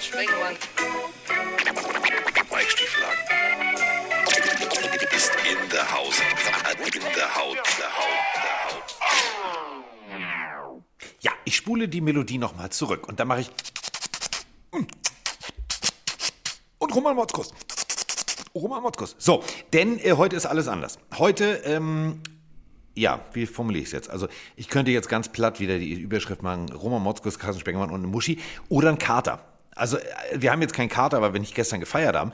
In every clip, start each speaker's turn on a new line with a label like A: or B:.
A: Springmann.
B: Mike Stieflagen. Ist in der Haus. In der Haut. Der Haut. Der Haut.
C: Ja, ich spule die Melodie nochmal zurück und dann mache ich. Und Roman Motzkus. Roman Motzkus. So, denn äh, heute ist alles anders. Heute, ähm, ja, wie formuliere ich es jetzt? Also, ich könnte jetzt ganz platt wieder die Überschrift machen: Roman Motzkus, Carsten Spengemann und eine Muschi oder ein Kater. Also, äh, wir haben jetzt keinen Kater, weil wir nicht gestern gefeiert haben.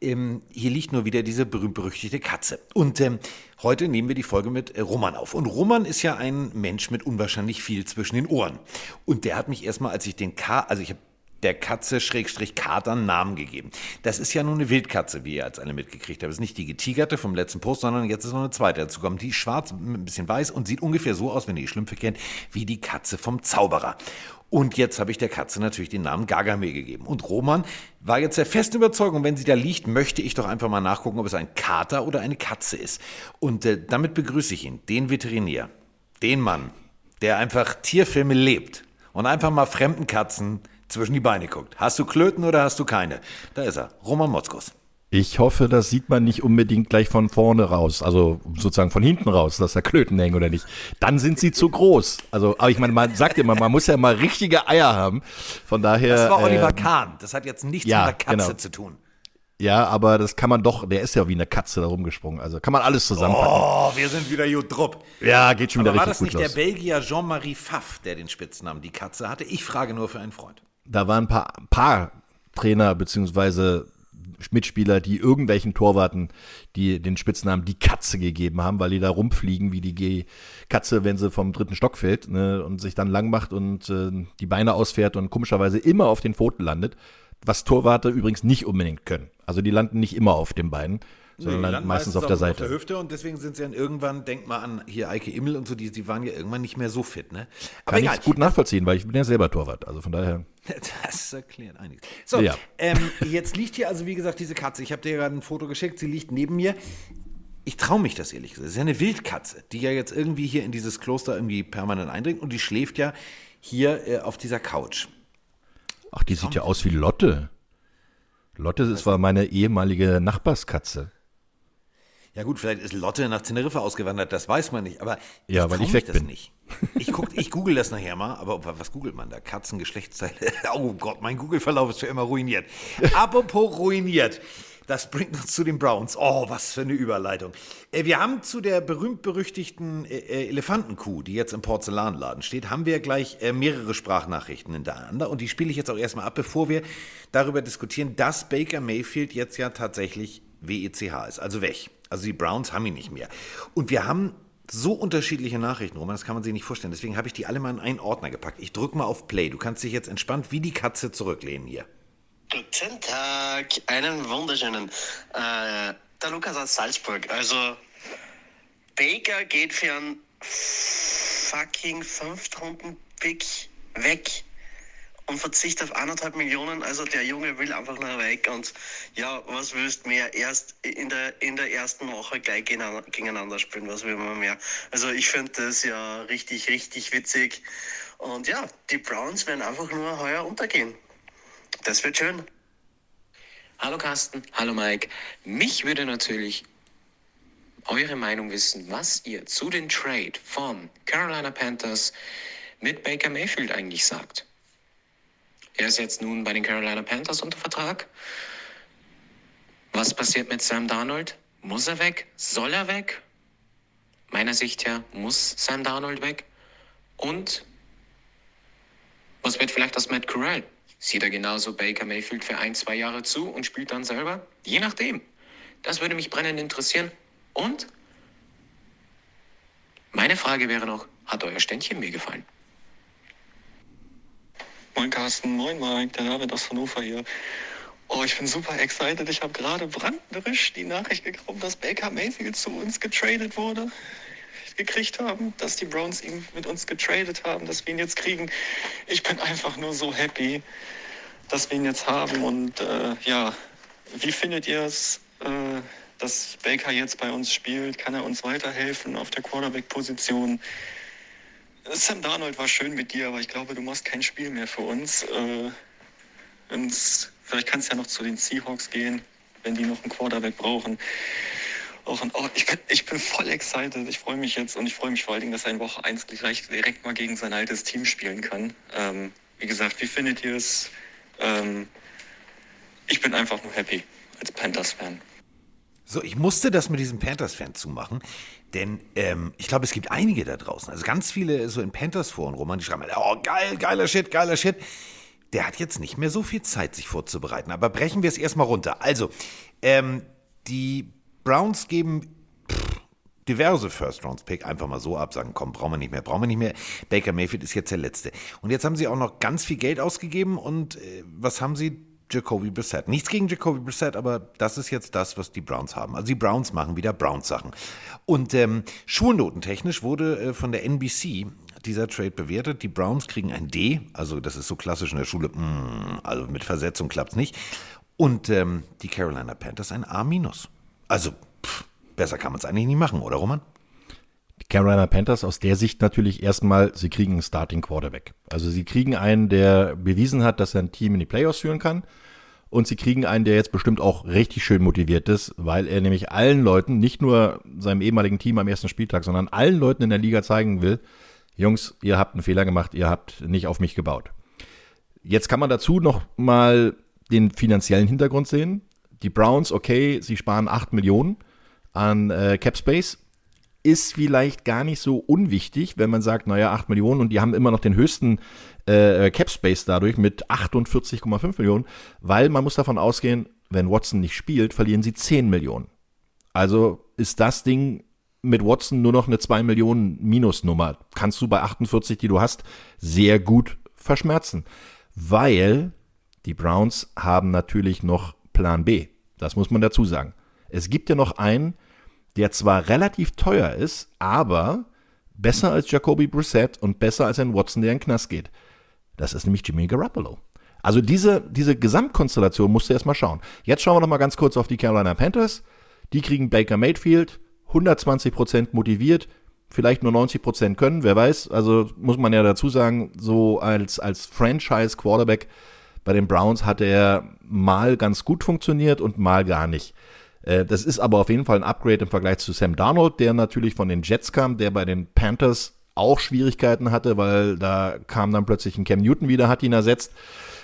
C: Ähm, hier liegt nur wieder diese berühmt-berüchtigte Katze. Und ähm, heute nehmen wir die Folge mit äh, Roman auf. Und Roman ist ja ein Mensch mit unwahrscheinlich viel zwischen den Ohren. Und der hat mich erstmal, als ich den K, also ich habe der Katze Schrägstrich Kater einen Namen gegeben. Das ist ja nur eine Wildkatze, wie ihr als alle mitgekriegt habt. Das ist nicht die getigerte vom letzten Post, sondern jetzt ist noch eine zweite dazu kommt. Die ist schwarz, ein bisschen weiß und sieht ungefähr so aus, wenn ihr die Schlümpfe kennt, wie die Katze vom Zauberer. Und jetzt habe ich der Katze natürlich den Namen Gargamel gegeben. Und Roman war jetzt der festen Überzeugung, wenn sie da liegt, möchte ich doch einfach mal nachgucken, ob es ein Kater oder eine Katze ist. Und äh, damit begrüße ich ihn, den Veterinär, den Mann, der einfach Tierfilme lebt und einfach mal fremden Katzen zwischen die Beine guckt. Hast du Klöten oder hast du keine? Da ist er, Roman Motzkus.
D: Ich hoffe, das sieht man nicht unbedingt gleich von vorne raus, also sozusagen von hinten raus, dass da Klöten hängen oder nicht. Dann sind sie zu groß. Also, aber ich meine, man sagt immer, man muss ja mal richtige Eier haben. Von daher.
C: Das war Oliver
D: äh,
C: Kahn. Das hat jetzt nichts
D: ja,
C: mit einer Katze
D: genau.
C: zu tun.
D: Ja, aber das kann man doch, der ist ja wie eine Katze da rumgesprungen. Also kann man alles zusammenpacken.
C: Oh, wir sind wieder gut drupp.
D: Ja, geht schon wieder
C: Aber war
D: richtig
C: das
D: gut
C: nicht
D: los.
C: der Belgier Jean-Marie Pfaff, der den Spitznamen die Katze hatte? Ich frage nur für einen Freund.
D: Da waren ein paar, paar Trainer beziehungsweise Mitspieler, die irgendwelchen Torwarten, die den Spitznamen die Katze gegeben haben, weil die da rumfliegen wie die Katze, wenn sie vom dritten Stock fällt ne, und sich dann lang macht und äh, die Beine ausfährt und komischerweise immer auf den Pfoten landet, was Torwarte übrigens nicht unbedingt können. Also die landen nicht immer auf den Beinen, sondern
C: Nee,
D: meistens auf der Seite.
C: Auf der Hüfte und deswegen sind sie dann irgendwann, denk mal an hier Eike Immel und so, die, die waren ja irgendwann nicht mehr so fit, ne? Aber
D: Kann
C: egal.
D: ich gut nachvollziehen, weil ich bin ja selber Torwart. Also von daher.
C: Das erklärt einiges. So,
D: Ja.
C: ähm, jetzt liegt hier also, wie gesagt, diese Katze. Ich habe dir gerade ein Foto geschickt, sie liegt neben mir. Ich traue mich das ehrlich gesagt. Das ist ja eine Wildkatze, die ja jetzt irgendwie hier in dieses Kloster irgendwie permanent eindringt und die schläft ja hier äh, auf dieser Couch.
D: Ach, die sieht ja aus wie Lotte. Lotte ist war meine ehemalige Nachbarskatze.
C: Ja gut, vielleicht ist Lotte nach Teneriffa ausgewandert, das weiß man nicht, aber
D: Ja, weil
C: trau
D: ich weg
C: das
D: bin.
C: nicht. Ich guck, ich google das nachher mal, aber wa- was googelt man da? Katzen, Geschlechtsteile. Oh Gott, mein Google-Verlauf ist für immer ruiniert. Apropos ruiniert. Das bringt uns zu den Browns. Oh, was für eine Überleitung. Äh, Wir haben zu der berühmt-berüchtigten äh, äh, Elefantenkuh, die jetzt im Porzellanladen steht, haben wir gleich mehrere Sprachnachrichten hintereinander. Und die spiele ich jetzt auch erstmal ab, bevor wir darüber diskutieren, dass Baker Mayfield jetzt ja tatsächlich WECH ist, also weg. Also die Browns haben ihn nicht mehr. Und wir haben so unterschiedliche Nachrichten, Roman, das kann man sich nicht vorstellen. Deswegen habe ich die alle mal in einen Ordner gepackt. Ich drücke mal auf Play. Du kannst dich jetzt entspannt wie die Katze zurücklehnen hier.
E: Guten Tag, einen wunderschönen. Äh, der Lukas aus Salzburg. Also, Baker geht für einen fucking Fünftrunden-Pick weg und verzichtet auf anderthalb Millionen. Also, der Junge will einfach nur weg. Und ja, was willst mehr? Erst in der, in der ersten Woche gleich gegeneinander, gegeneinander spielen. Was will man mehr? Also, ich finde das ja richtig, richtig witzig. Und ja, die Browns werden einfach nur heuer untergehen. Das wird schön.
F: Hallo Carsten, hallo Mike. Mich würde natürlich eure Meinung wissen, was ihr zu den Trade von Carolina Panthers mit Baker Mayfield eigentlich sagt. Er ist jetzt nun bei den Carolina Panthers unter Vertrag. Was passiert mit Sam Darnold? Muss er weg? Soll er weg? Meiner Sicht her muss Sam Darnold weg. Und was wird vielleicht aus Matt Corral? Sieht er genauso Baker Mayfield für ein, zwei Jahre zu und spielt dann selber? Je nachdem. Das würde mich brennend interessieren. Und meine Frage wäre noch, hat euer Ständchen mir gefallen?
G: Moin Carsten, moin Mike, der David aus Hannover hier. Oh, ich bin super excited. Ich habe gerade branderisch die Nachricht bekommen, dass Baker Mayfield zu uns getradet wurde. Gekriegt haben, dass die Browns ihn mit uns getradet haben, dass wir ihn jetzt kriegen. Ich bin einfach nur so happy, dass wir ihn jetzt haben. Und äh, ja, wie findet ihr es, äh, dass Baker jetzt bei uns spielt? Kann er uns weiterhelfen auf der Quarterback-Position? Sam Darnold war schön mit dir, aber ich glaube, du machst kein Spiel mehr für uns. Äh, vielleicht kann es ja noch zu den Seahawks gehen, wenn die noch einen Quarterback brauchen. Auch ein, oh, ich, bin, ich bin voll excited. Ich freue mich jetzt und ich freue mich vor allen Dingen, dass er in Woche 1 gleich direkt mal gegen sein altes Team spielen kann. Ähm, wie gesagt, wie findet ihr es? Ähm, ich bin einfach nur happy als Panthers-Fan.
C: So, ich musste das mit diesem Panthers-Fan zumachen, denn ähm, ich glaube, es gibt einige da draußen, also ganz viele so in Panthers-Foren rum, die schreiben, oh geil, geiler Shit, geiler Shit. Der hat jetzt nicht mehr so viel Zeit, sich vorzubereiten. Aber brechen wir es erstmal runter. Also, ähm, die Browns geben pff, diverse First-Rounds-Pick einfach mal so ab, sagen, komm, brauchen wir nicht mehr, brauchen wir nicht mehr. Baker Mayfield ist jetzt der Letzte. Und jetzt haben sie auch noch ganz viel Geld ausgegeben und äh, was haben sie? Jacoby Brissett. Nichts gegen Jacoby Brissett, aber das ist jetzt das, was die Browns haben. Also die Browns machen wieder Browns-Sachen. Und ähm, schulnotentechnisch wurde äh, von der NBC dieser Trade bewertet. Die Browns kriegen ein D, also das ist so klassisch in der Schule, mm, also mit Versetzung klappt es nicht. Und ähm, die Carolina Panthers ein A-. Also pff, besser kann man es eigentlich nicht machen, oder Roman?
D: Die Carolina Panthers aus der Sicht natürlich erstmal, sie kriegen einen Starting Quarterback. Also sie kriegen einen, der bewiesen hat, dass er ein Team in die Playoffs führen kann. Und sie kriegen einen, der jetzt bestimmt auch richtig schön motiviert ist, weil er nämlich allen Leuten, nicht nur seinem ehemaligen Team am ersten Spieltag, sondern allen Leuten in der Liga zeigen will, Jungs, ihr habt einen Fehler gemacht, ihr habt nicht auf mich gebaut. Jetzt kann man dazu noch mal den finanziellen Hintergrund sehen. Die Browns, okay, sie sparen 8 Millionen an äh, Cap Space, ist vielleicht gar nicht so unwichtig, wenn man sagt, naja, 8 Millionen und die haben immer noch den höchsten äh, Cap Space dadurch mit 48,5 Millionen, weil man muss davon ausgehen, wenn Watson nicht spielt, verlieren sie 10 Millionen. Also ist das Ding mit Watson nur noch eine 2 Millionen Minusnummer. Kannst du bei 48, die du hast, sehr gut verschmerzen. Weil die Browns haben natürlich noch Plan B. Das muss man dazu sagen. Es gibt ja noch einen, der zwar relativ teuer ist, aber besser als Jacoby Brissett und besser als ein Watson, der in den Knast geht. Das ist nämlich Jimmy Garoppolo. Also diese, diese Gesamtkonstellation musst du erstmal schauen. Jetzt schauen wir noch mal ganz kurz auf die Carolina Panthers. Die kriegen Baker Mayfield, 120% motiviert, vielleicht nur 90% können, wer weiß. Also muss man ja dazu sagen, so als, als Franchise-Quarterback bei den Browns hat er mal ganz gut funktioniert und mal gar nicht. Äh, das ist aber auf jeden Fall ein Upgrade im Vergleich zu Sam Darnold, der natürlich von den Jets kam, der bei den Panthers auch Schwierigkeiten hatte, weil da kam dann plötzlich ein Cam Newton wieder, hat ihn ersetzt,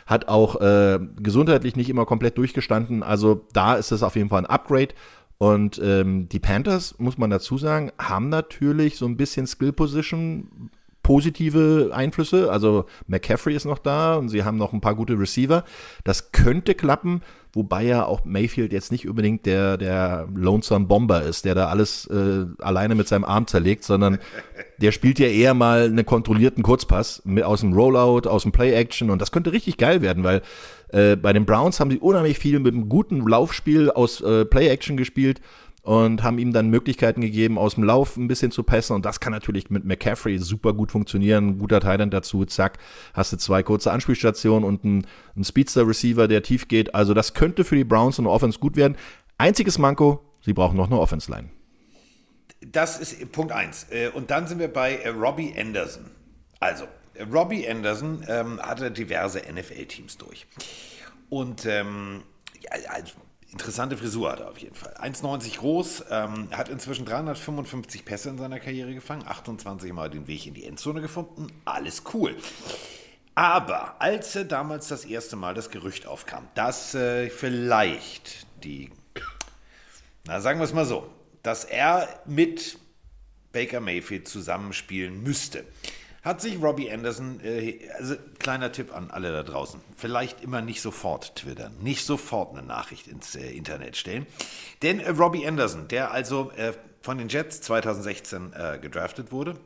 D: hat auch äh, gesundheitlich nicht immer komplett durchgestanden. Also da ist es auf jeden Fall ein Upgrade. Und ähm, die Panthers, muss man dazu sagen, haben natürlich so ein bisschen Skill Position positive Einflüsse. Also McCaffrey ist noch da und sie haben noch ein paar gute Receiver. Das könnte klappen, wobei ja auch Mayfield jetzt nicht unbedingt der, der Lonesome Bomber ist, der da alles äh, alleine mit seinem Arm zerlegt, sondern der spielt ja eher mal einen kontrollierten Kurzpass mit, aus dem Rollout, aus dem Play-Action. Und das könnte richtig geil werden, weil äh, bei den Browns haben sie unheimlich viel mit einem guten Laufspiel aus äh, Play-Action gespielt und haben ihm dann Möglichkeiten gegeben, aus dem Lauf ein bisschen zu passen. Und das kann natürlich mit McCaffrey super gut funktionieren. guter Thailand dazu, zack, hast du zwei kurze Anspielstationen und einen, einen Speedster-Receiver, der tief geht. Also das könnte für die Browns und Offense gut werden. Einziges Manko, sie brauchen noch eine Offense-Line.
C: Das ist Punkt eins. Äh, und dann sind wir bei äh, Robbie Anderson. Also, äh, Robbie Anderson ähm, hatte diverse NFL-Teams durch. Und ähm, also Interessante Frisur hat er auf jeden Fall. 1,90 groß, ähm, hat inzwischen 355 Pässe in seiner Karriere gefangen, 28 Mal den Weg in die Endzone gefunden. Alles cool. Aber als äh, damals das erste Mal das Gerücht aufkam, dass äh, vielleicht die, na sagen wir es mal so, dass er mit Baker Mayfield zusammenspielen müsste, hat sich Robbie Anderson, äh, also kleiner Tipp an alle da draußen, vielleicht immer nicht sofort twittern, nicht sofort eine Nachricht ins äh, Internet stellen. Denn äh, Robbie Anderson, der also äh, von den Jets 2016 äh, gedraftet wurde,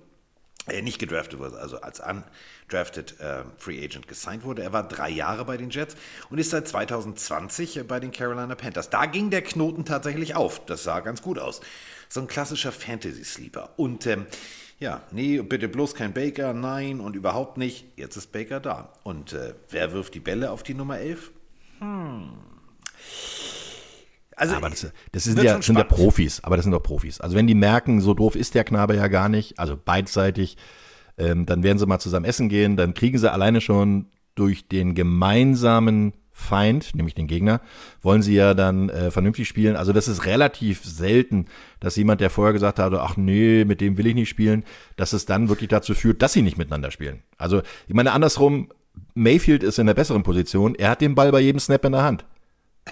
C: äh, nicht gedraftet wurde, also als undrafted Free Agent gesigned wurde. Er war drei Jahre bei den Jets und ist seit 2020 äh, bei den Carolina Panthers. Da ging der Knoten tatsächlich auf. Das sah ganz gut aus. So ein klassischer Fantasy-Sleeper. Und ähm, ja, nee, bitte bloß kein Baker, nein und überhaupt nicht. Jetzt ist Baker da. Und äh, wer wirft die Bälle auf die Nummer 11? Hm.
D: Also, aber das, das sind, ja, sind ja Profis, aber das sind doch Profis. Also wenn die merken, so doof ist der Knabe ja gar nicht, also beidseitig, ähm, dann werden sie mal zusammen essen gehen, dann kriegen sie alleine schon durch den gemeinsamen Feind, nämlich den Gegner, wollen sie ja dann äh, vernünftig spielen. Also das ist relativ selten, dass jemand, der vorher gesagt hat, ach nee, mit dem will ich nicht spielen, dass es dann wirklich dazu führt, dass sie nicht miteinander spielen. Also ich meine andersrum, Mayfield ist in der besseren Position, er hat den Ball bei jedem Snap in der Hand.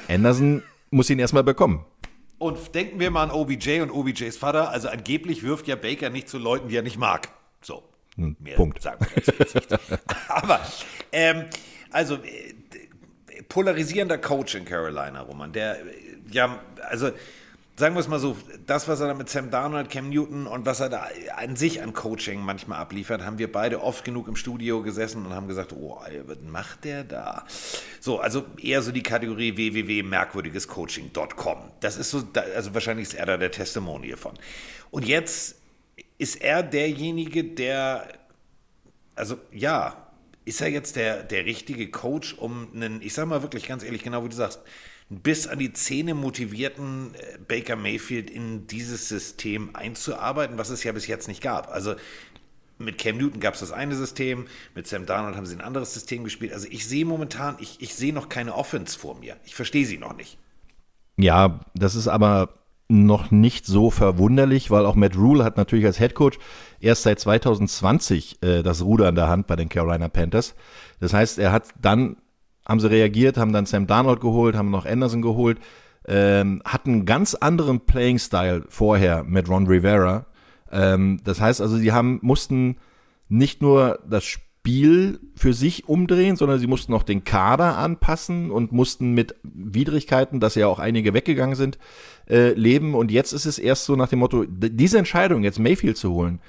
D: Anderson muss ihn erstmal bekommen.
C: Und denken wir mal an OBJ und OBJs Vater. Also angeblich wirft ja Baker nicht zu Leuten, die er nicht mag. So.
D: Hm,
C: Mehr
D: Punkt.
C: sagen wir dazu jetzt nicht. Aber, ähm, also, äh, polarisierender Coach in Carolina, Roman, der, äh, ja, also, sagen wir es mal so, das, was er da mit Sam Darnold, Cam Newton und was er da an sich an Coaching manchmal abliefert, haben wir beide oft genug im Studio gesessen und haben gesagt, oh, was macht der da? So, also eher so die Kategorie www.merkwürdigescoaching.com. Das ist so, also wahrscheinlich ist er da der Testimonial von. Und jetzt ist er derjenige, der, also ja, ist er jetzt der, der richtige Coach, um einen, ich sag mal wirklich ganz ehrlich, genau wie du sagst, bis an die Zähne motivierten äh, Baker Mayfield in dieses System einzuarbeiten, was es ja bis jetzt nicht gab. Also mit Cam Newton gab es das eine System, mit Sam Darnold haben sie ein anderes System gespielt. Also ich sehe momentan, ich, ich sehe noch keine Offense vor mir. Ich verstehe sie noch nicht.
D: Ja, das ist aber noch nicht so verwunderlich, weil auch Matt Rule hat natürlich als Head Coach erst seit 2020 äh, das Ruder in der Hand bei den Carolina Panthers. Das heißt, er hat dann, haben sie reagiert, haben dann Sam Darnold geholt, haben noch Anderson geholt, ähm, hat einen ganz anderen Playing-Style vorher mit Ron Rivera. Ähm, das heißt also, sie haben, mussten nicht nur das Spiel für sich umdrehen, sondern sie mussten auch den Kader anpassen und mussten mit Widrigkeiten, dass ja auch einige weggegangen sind, äh, leben. Und jetzt ist es erst so nach dem Motto, diese Entscheidung, jetzt Mayfield zu holen,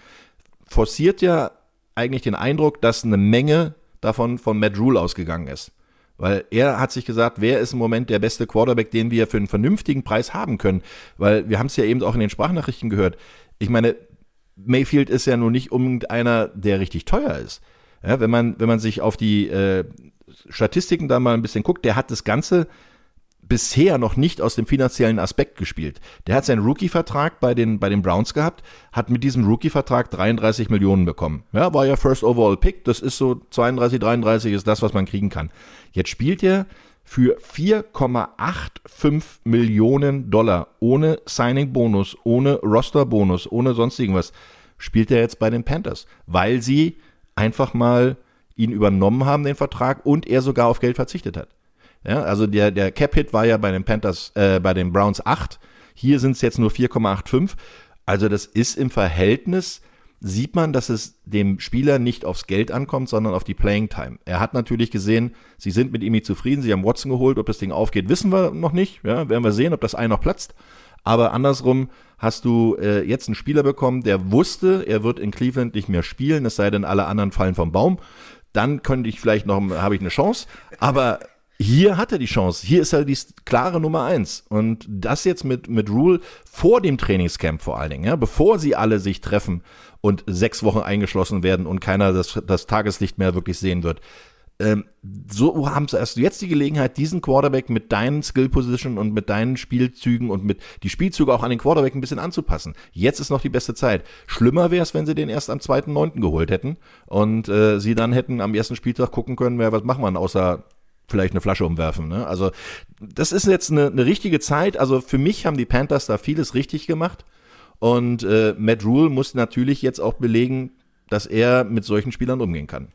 D: forciert ja eigentlich den Eindruck, dass eine Menge davon von Matt Rule ausgegangen ist. Weil er hat sich gesagt, wer ist im Moment der beste Quarterback, den wir für einen vernünftigen Preis haben können? Weil wir haben es ja eben auch in den Sprachnachrichten gehört. Ich meine, Mayfield ist ja nun nicht unbedingt einer, der richtig teuer ist. Ja, wenn man, wenn man sich auf die äh, Statistiken da mal ein bisschen guckt, der hat das Ganze bisher noch nicht aus dem finanziellen Aspekt gespielt. Der hat seinen Rookie-Vertrag bei den, bei den Browns gehabt, hat mit diesem Rookie-Vertrag 33 Millionen bekommen. Ja, war ja First Overall Pick, das ist so 32, 33 ist das, was man kriegen kann. Jetzt spielt er für 4,85 Millionen Dollar ohne Signing-Bonus, ohne Roster-Bonus, ohne sonst irgendwas, spielt er jetzt bei den Panthers, weil sie einfach mal ihn übernommen haben, den Vertrag, und er sogar auf Geld verzichtet hat. Ja, also der, der Cap-Hit war ja bei den Panthers, äh, bei den Browns 8. Hier sind es jetzt nur 4,85. Also das ist im Verhältnis, sieht man, dass es dem Spieler nicht aufs Geld ankommt, sondern auf die Playing Time. Er hat natürlich gesehen, sie sind mit ihm nicht zufrieden, sie haben Watson geholt, ob das Ding aufgeht, wissen wir noch nicht. Ja, werden wir sehen, ob das Ei noch platzt. Aber andersrum hast du äh, jetzt einen Spieler bekommen, der wusste, er wird in Cleveland nicht mehr spielen, es sei denn, alle anderen fallen vom Baum. Dann könnte ich vielleicht noch, habe ich eine Chance. Aber hier hat er die Chance. Hier ist er die klare Nummer eins. Und das jetzt mit, mit Rule vor dem Trainingscamp vor allen Dingen, ja, bevor sie alle sich treffen und sechs Wochen eingeschlossen werden und keiner das, das Tageslicht mehr wirklich sehen wird. Ähm, so haben sie erst jetzt die Gelegenheit, diesen Quarterback mit deinen Skill Position und mit deinen Spielzügen und mit die Spielzüge auch an den Quarterback ein bisschen anzupassen. Jetzt ist noch die beste Zeit. Schlimmer wäre es, wenn sie den erst am 2.9. geholt hätten und äh, sie dann hätten am ersten Spieltag gucken können, wer was machen wir, außer vielleicht eine Flasche umwerfen. Ne? Also das ist jetzt eine, eine richtige Zeit. Also für mich haben die Panthers da vieles richtig gemacht. Und äh, Matt Rule muss natürlich jetzt auch belegen, dass er mit solchen Spielern umgehen kann.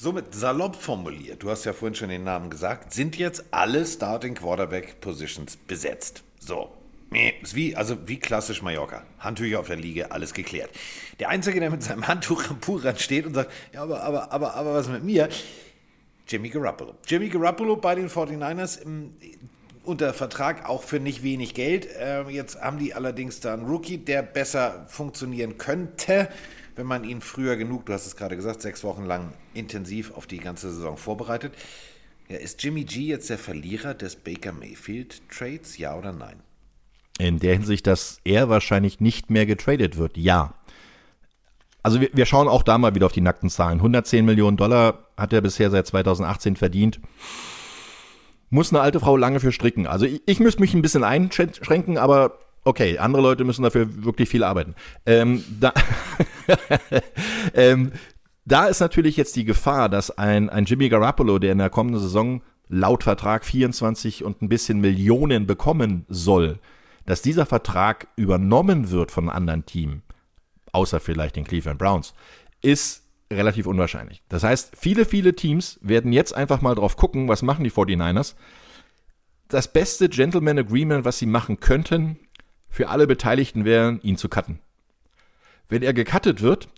C: Somit salopp formuliert, du hast ja vorhin schon den Namen gesagt, sind jetzt alle Starting Quarterback Positions besetzt. So. Ist wie, also wie klassisch Mallorca. Handtücher auf der Liege, alles geklärt. Der Einzige, der mit seinem Handtuch am Poolrand steht und sagt, ja, aber, aber, aber, aber was mit mir? Jimmy Garoppolo. Jimmy Garoppolo bei den 49ers im, unter Vertrag auch für nicht wenig Geld. Ähm, jetzt haben die allerdings da einen Rookie, der besser funktionieren könnte, wenn man ihn früher genug, du hast es gerade gesagt, sechs Wochen lang intensiv auf die ganze Saison vorbereitet. Ja, ist Jimmy G jetzt der Verlierer des Baker Mayfield Trades, ja oder nein?
D: In der Hinsicht, dass er wahrscheinlich nicht mehr getradet wird, ja. Also wir, wir schauen auch da mal wieder auf die nackten Zahlen. 110 Millionen Dollar hat er bisher seit 2018 verdient. Muss eine alte Frau lange für stricken. Also ich, ich müsste mich ein bisschen einschränken, aber okay, andere Leute müssen dafür wirklich viel arbeiten. Ähm, da, ähm, da ist natürlich jetzt die Gefahr, dass ein, ein Jimmy Garoppolo, der in der kommenden Saison laut Vertrag 24 und ein bisschen Millionen bekommen soll, dass dieser Vertrag übernommen wird von einem anderen Team, außer vielleicht den Cleveland Browns, ist relativ unwahrscheinlich. Das heißt, viele, viele Teams werden jetzt einfach mal drauf gucken, was machen die 49ers. Das beste Gentleman Agreement, was sie machen könnten, für alle Beteiligten wäre, ihn zu cutten. Wenn er gecuttet wird,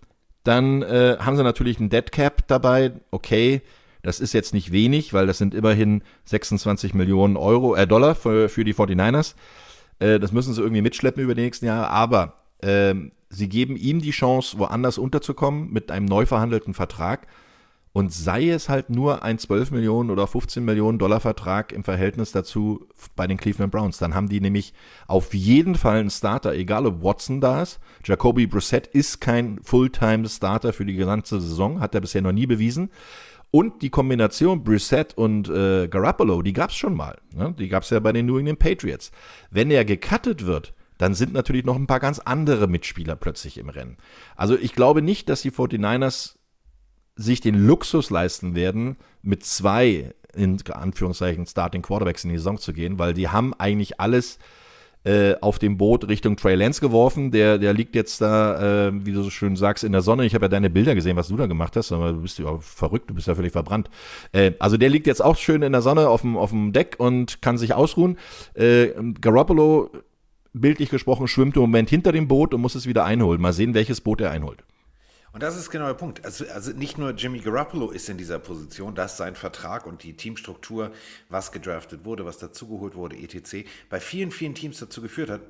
D: dann äh, haben sie natürlich einen Dead Cap dabei. Okay, das ist jetzt nicht wenig, weil das sind immerhin 26 Millionen Euro, äh, Dollar für, für die 49ers. Äh, das müssen sie irgendwie mitschleppen über die nächsten Jahre. Aber ähm, sie geben ihm die Chance, woanders unterzukommen mit einem neu verhandelten Vertrag. Und sei es halt nur ein 12 Millionen oder 15 Millionen Dollar Vertrag im Verhältnis dazu bei den Cleveland Browns. Dann haben die nämlich auf jeden Fall einen Starter, egal ob Watson da ist. Jacoby Brissett ist kein Fulltime-Starter für die gesamte Saison, hat er bisher noch nie bewiesen. Und die Kombination Brissett und äh, Garoppolo, die gab es schon mal. Ne? Die gab es ja bei den New England Patriots. Wenn er gecuttet wird, dann sind natürlich noch ein paar ganz andere Mitspieler plötzlich im Rennen. Also ich glaube nicht, dass die 49ers sich den Luxus leisten werden, mit zwei, in Anführungszeichen, Starting Quarterbacks in die Saison zu gehen, weil die haben eigentlich alles äh, auf dem Boot Richtung Trey Lance geworfen. Der, der liegt jetzt da, äh, wie du so schön sagst, in der Sonne. Ich habe ja deine Bilder gesehen, was du da gemacht hast, aber du bist ja verrückt, du bist ja völlig verbrannt. Äh, also der liegt jetzt auch schön in der Sonne auf dem, auf dem Deck und kann sich ausruhen. Äh, Garoppolo, bildlich gesprochen, schwimmt im Moment hinter dem Boot und muss es wieder einholen. Mal sehen, welches Boot er einholt.
C: Und das ist genau der Punkt. Also, also nicht nur Jimmy Garoppolo ist in dieser Position, dass sein Vertrag und die Teamstruktur, was gedraftet wurde, was dazugeholt wurde, etc., bei vielen, vielen Teams dazu geführt hat.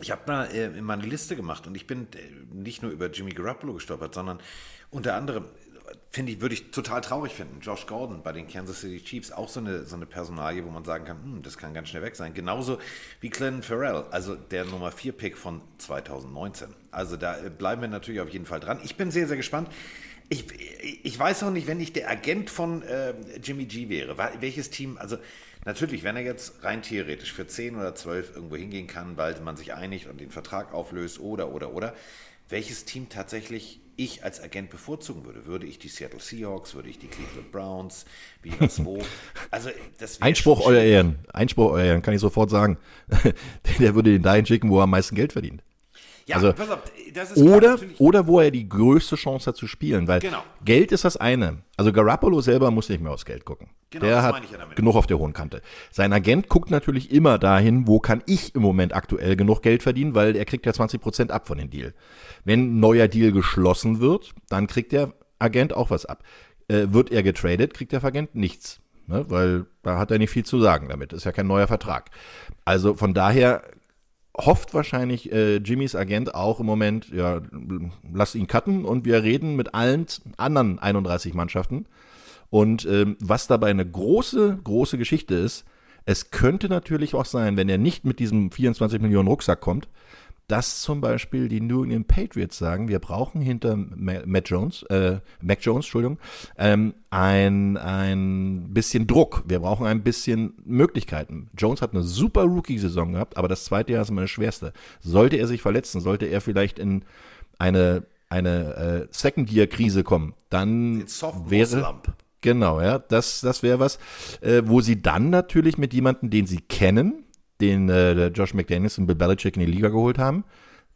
C: Ich habe mal äh, in meine Liste gemacht und ich bin äh, nicht nur über Jimmy Garoppolo gestolpert, sondern unter anderem finde ich, würde ich total traurig finden. Josh Gordon bei den Kansas City Chiefs, auch so eine, so eine Personalie, wo man sagen kann, hm, das kann ganz schnell weg sein. Genauso wie Clinton Farrell, also der Nummer 4 Pick von 2019. Also da äh, bleiben wir natürlich auf jeden Fall dran. Ich bin sehr, sehr gespannt. Ich, ich weiß auch nicht, wenn ich der Agent von äh, Jimmy G wäre, welches Team, also natürlich, wenn er jetzt rein theoretisch für 10 oder 12 irgendwo hingehen kann, weil man sich einigt und den Vertrag auflöst oder, oder, oder, welches Team tatsächlich ich als Agent bevorzugen würde. Würde ich die Seattle Seahawks, würde ich die Cleveland Browns, wie was wo. Also das
D: Einspruch euer Ehren, Einspruch euer Ehren, kann ich sofort sagen. Der würde den dahin schicken, wo er am meisten Geld verdient.
C: Ja,
D: also,
C: pass auf, das ist
D: oder, oder wo er die größte Chance hat zu spielen, weil
C: Genau.
D: Geld ist das eine. Also Garoppolo selber muss nicht mehr aufs Geld gucken.
C: Genau,
D: der
C: das
D: hat
C: meine ich ja damit.
D: genug auf der hohen Kante. Sein Agent guckt natürlich immer dahin, wo kann ich im Moment aktuell genug Geld verdienen, weil er kriegt ja 20 Prozent ab von dem Deal. Wenn ein neuer Deal geschlossen wird, dann kriegt der Agent auch was ab. Äh, wird er getradet, kriegt der Agent nichts. Ne? Weil da hat er nicht viel zu sagen damit. Ist ja kein neuer Vertrag. Also von daher hofft wahrscheinlich äh, Jimmys Agent auch im Moment, ja, lass ihn cutten und wir reden mit allen anderen 31 Mannschaften. Und ähm, was dabei eine große, große Geschichte ist, es könnte natürlich auch sein, wenn er nicht mit diesem 24 Millionen Rucksack kommt, dass zum Beispiel die New England Patriots sagen, wir brauchen hinter Ma- Matt Jones, äh, Mac Jones, Entschuldigung, ähm, ein, ein bisschen Druck. Wir brauchen ein bisschen Möglichkeiten. Jones hat eine super Rookie-Saison gehabt, aber das zweite Jahr ist immer das schwerste. Sollte er sich verletzen, sollte er vielleicht in eine, eine äh, Second-Year-Krise kommen, dann wäre. Genau, ja, das, das wäre was, äh, wo sie dann natürlich mit jemandem, den sie kennen, den äh, Josh McDaniels und Bill Belichick in die Liga geholt haben,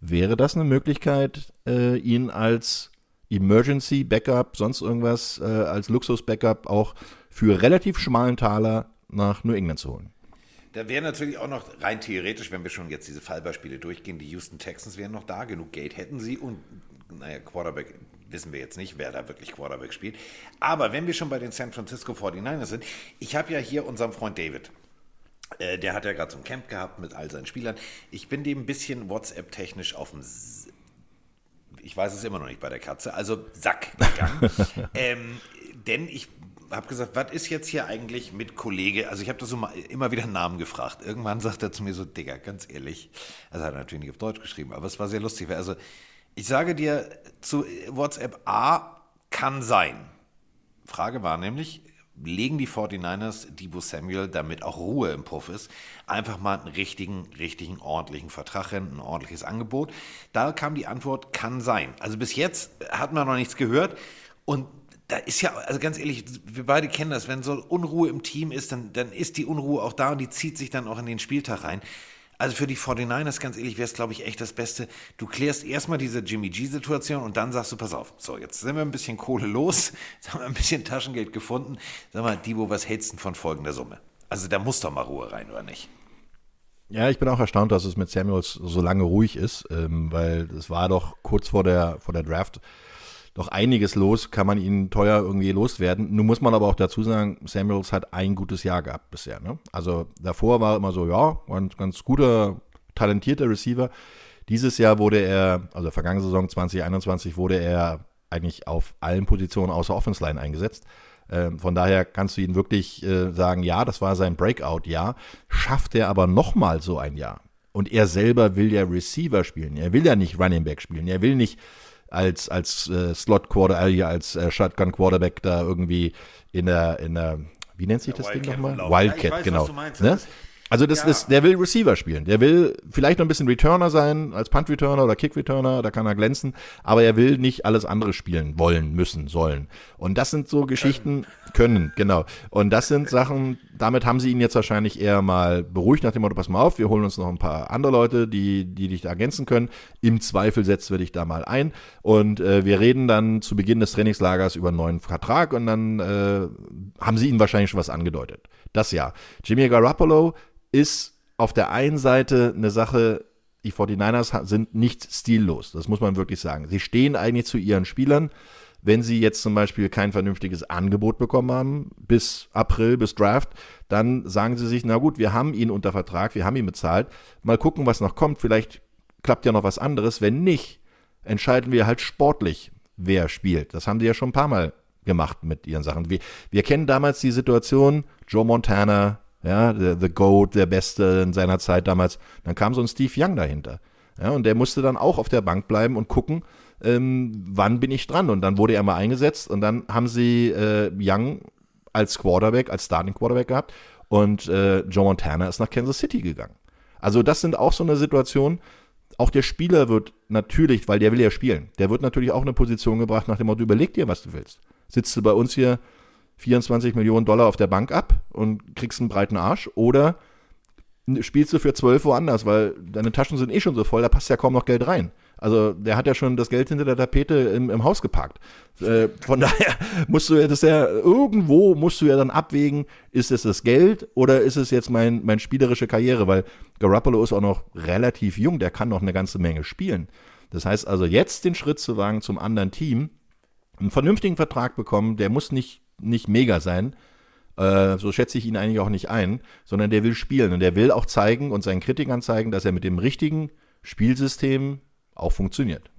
D: wäre das eine Möglichkeit, äh, ihn als Emergency Backup, sonst irgendwas, äh, als Luxus Backup auch für relativ schmalen Taler nach New England zu holen.
C: Da wäre natürlich auch noch rein theoretisch, wenn wir schon jetzt diese Fallbeispiele durchgehen, die Houston Texans wären noch da, genug Geld hätten sie und naja, Quarterback wissen wir jetzt nicht, wer da wirklich Quarterback spielt. Aber wenn wir schon bei den San Francisco 49ers sind, ich habe ja hier unseren Freund David. Äh, der hat ja gerade so ein Camp gehabt mit all seinen Spielern. Ich bin dem ein bisschen WhatsApp-technisch auf dem ich weiß es immer noch nicht bei der Katze, also Sack gegangen. ähm, denn ich habe gesagt, was ist jetzt hier eigentlich mit Kollege? Also ich habe da so mal immer wieder einen Namen gefragt. Irgendwann sagt er zu mir so, Digga, ganz ehrlich. Also hat er natürlich nicht auf Deutsch geschrieben, aber es war sehr lustig. Also ich sage dir zu WhatsApp A kann sein. Frage war nämlich, legen die 49ers Debo Samuel, damit auch Ruhe im Puff ist, einfach mal einen richtigen, richtigen, ordentlichen Vertrag hin, ein ordentliches Angebot? Da kam die Antwort, kann sein. Also bis jetzt hat man noch nichts gehört und da ist ja, also ganz ehrlich, wir beide kennen das, wenn so Unruhe im Team ist, dann, dann ist die Unruhe auch da und die zieht sich dann auch in den Spieltag rein. Also für die 49ers, ganz ehrlich, wäre es, glaube ich, echt das Beste. Du klärst erstmal diese Jimmy G-Situation und dann sagst du, pass auf, so, jetzt sind wir ein bisschen Kohle los, jetzt haben wir ein bisschen Taschengeld gefunden. Sag mal, Divo, was hältst du von folgender Summe? Also da muss doch mal Ruhe rein, oder nicht?
D: Ja, ich bin auch erstaunt, dass es mit Samuels so lange ruhig ist, ähm, weil es war doch kurz vor der, vor der Draft doch einiges los, kann man ihn teuer irgendwie loswerden. Nun muss man aber auch dazu sagen, Samuels hat ein gutes Jahr gehabt bisher. Ne? Also davor war immer so, ja, ein ganz guter, talentierter Receiver. Dieses Jahr wurde er, also vergangene Saison 2021, wurde er eigentlich auf allen Positionen außer Offense Line eingesetzt. Ähm, von daher kannst du ihn wirklich äh, sagen, ja, das war sein Breakout-Jahr. Schafft er aber nochmal so ein Jahr. Und er selber will ja Receiver spielen. Er will ja nicht Running Back spielen. Er will nicht als, als äh, Slot Quarter, äh, als äh, Shotgun Quarterback da irgendwie in der, in der, wie nennt sich das Ding nochmal? Wildcat, ja, weiß, genau. Ne? Also das ja. ist, der will Receiver spielen. Der will vielleicht noch ein bisschen Returner sein, als Punt Returner oder Kick Returner, da kann er glänzen, aber er will nicht alles andere spielen wollen, müssen, sollen. Und das sind so Geschichten, können, genau. Und das sind Sachen, damit haben sie ihn jetzt wahrscheinlich eher mal beruhigt nach dem Motto, pass mal auf, wir holen uns noch ein paar andere Leute, die, die dich da ergänzen können. Im Zweifel setzen wir dich da mal ein. Und äh, wir reden dann zu Beginn des Trainingslagers über einen neuen Vertrag und dann äh, haben sie ihnen wahrscheinlich schon was angedeutet. Das ja. Jimmy Garoppolo ist auf der einen Seite eine Sache, die 49ers sind nicht stillos, das muss man wirklich sagen. Sie stehen eigentlich zu ihren Spielern. Wenn sie jetzt zum Beispiel kein vernünftiges Angebot bekommen haben, bis April, bis Draft, dann sagen sie sich, na gut, wir haben ihn unter Vertrag, wir haben ihn bezahlt, mal gucken, was noch kommt, vielleicht klappt ja noch was anderes. Wenn nicht, entscheiden wir halt sportlich, wer spielt. Das haben sie ja schon ein paar Mal gemacht mit ihren Sachen. Wir, wir kennen damals die Situation, Joe Montana, ja, the, the Goat, der Beste in seiner Zeit damals. Dann kam so ein Steve Young dahinter. Ja, und der musste dann auch auf der Bank bleiben und gucken, ähm, wann bin ich dran. Und dann wurde er mal eingesetzt und dann haben sie äh, Young als Quarterback, als Starting Quarterback gehabt und äh, Joe Montana ist nach Kansas City gegangen. Also das sind auch so eine Situation, auch der Spieler wird natürlich, weil der will ja spielen, der wird natürlich auch in eine Position gebracht nach dem Motto, überleg dir, was du willst. Sitzt du bei uns hier 24 Millionen Dollar auf der Bank ab und kriegst einen breiten Arsch oder spielst du für 12 woanders, weil deine Taschen sind eh schon so voll, da passt ja kaum noch Geld rein. Also der hat ja schon das Geld hinter der Tapete im, im Haus geparkt. Äh, von daher musst du ja das ja, irgendwo musst du ja dann abwägen, ist es das Geld oder ist es jetzt mein, mein spielerische Karriere, weil Garoppolo ist auch noch relativ jung, der kann noch eine ganze Menge spielen. Das heißt also jetzt den Schritt zu wagen zum anderen Team, einen vernünftigen Vertrag bekommen, der muss nicht nicht mega sein. Äh, so schätze ich ihn eigentlich auch nicht ein, sondern der will spielen und der will auch zeigen und seinen Kritikern zeigen, dass er mit dem richtigen Spielsystem auch funktioniert.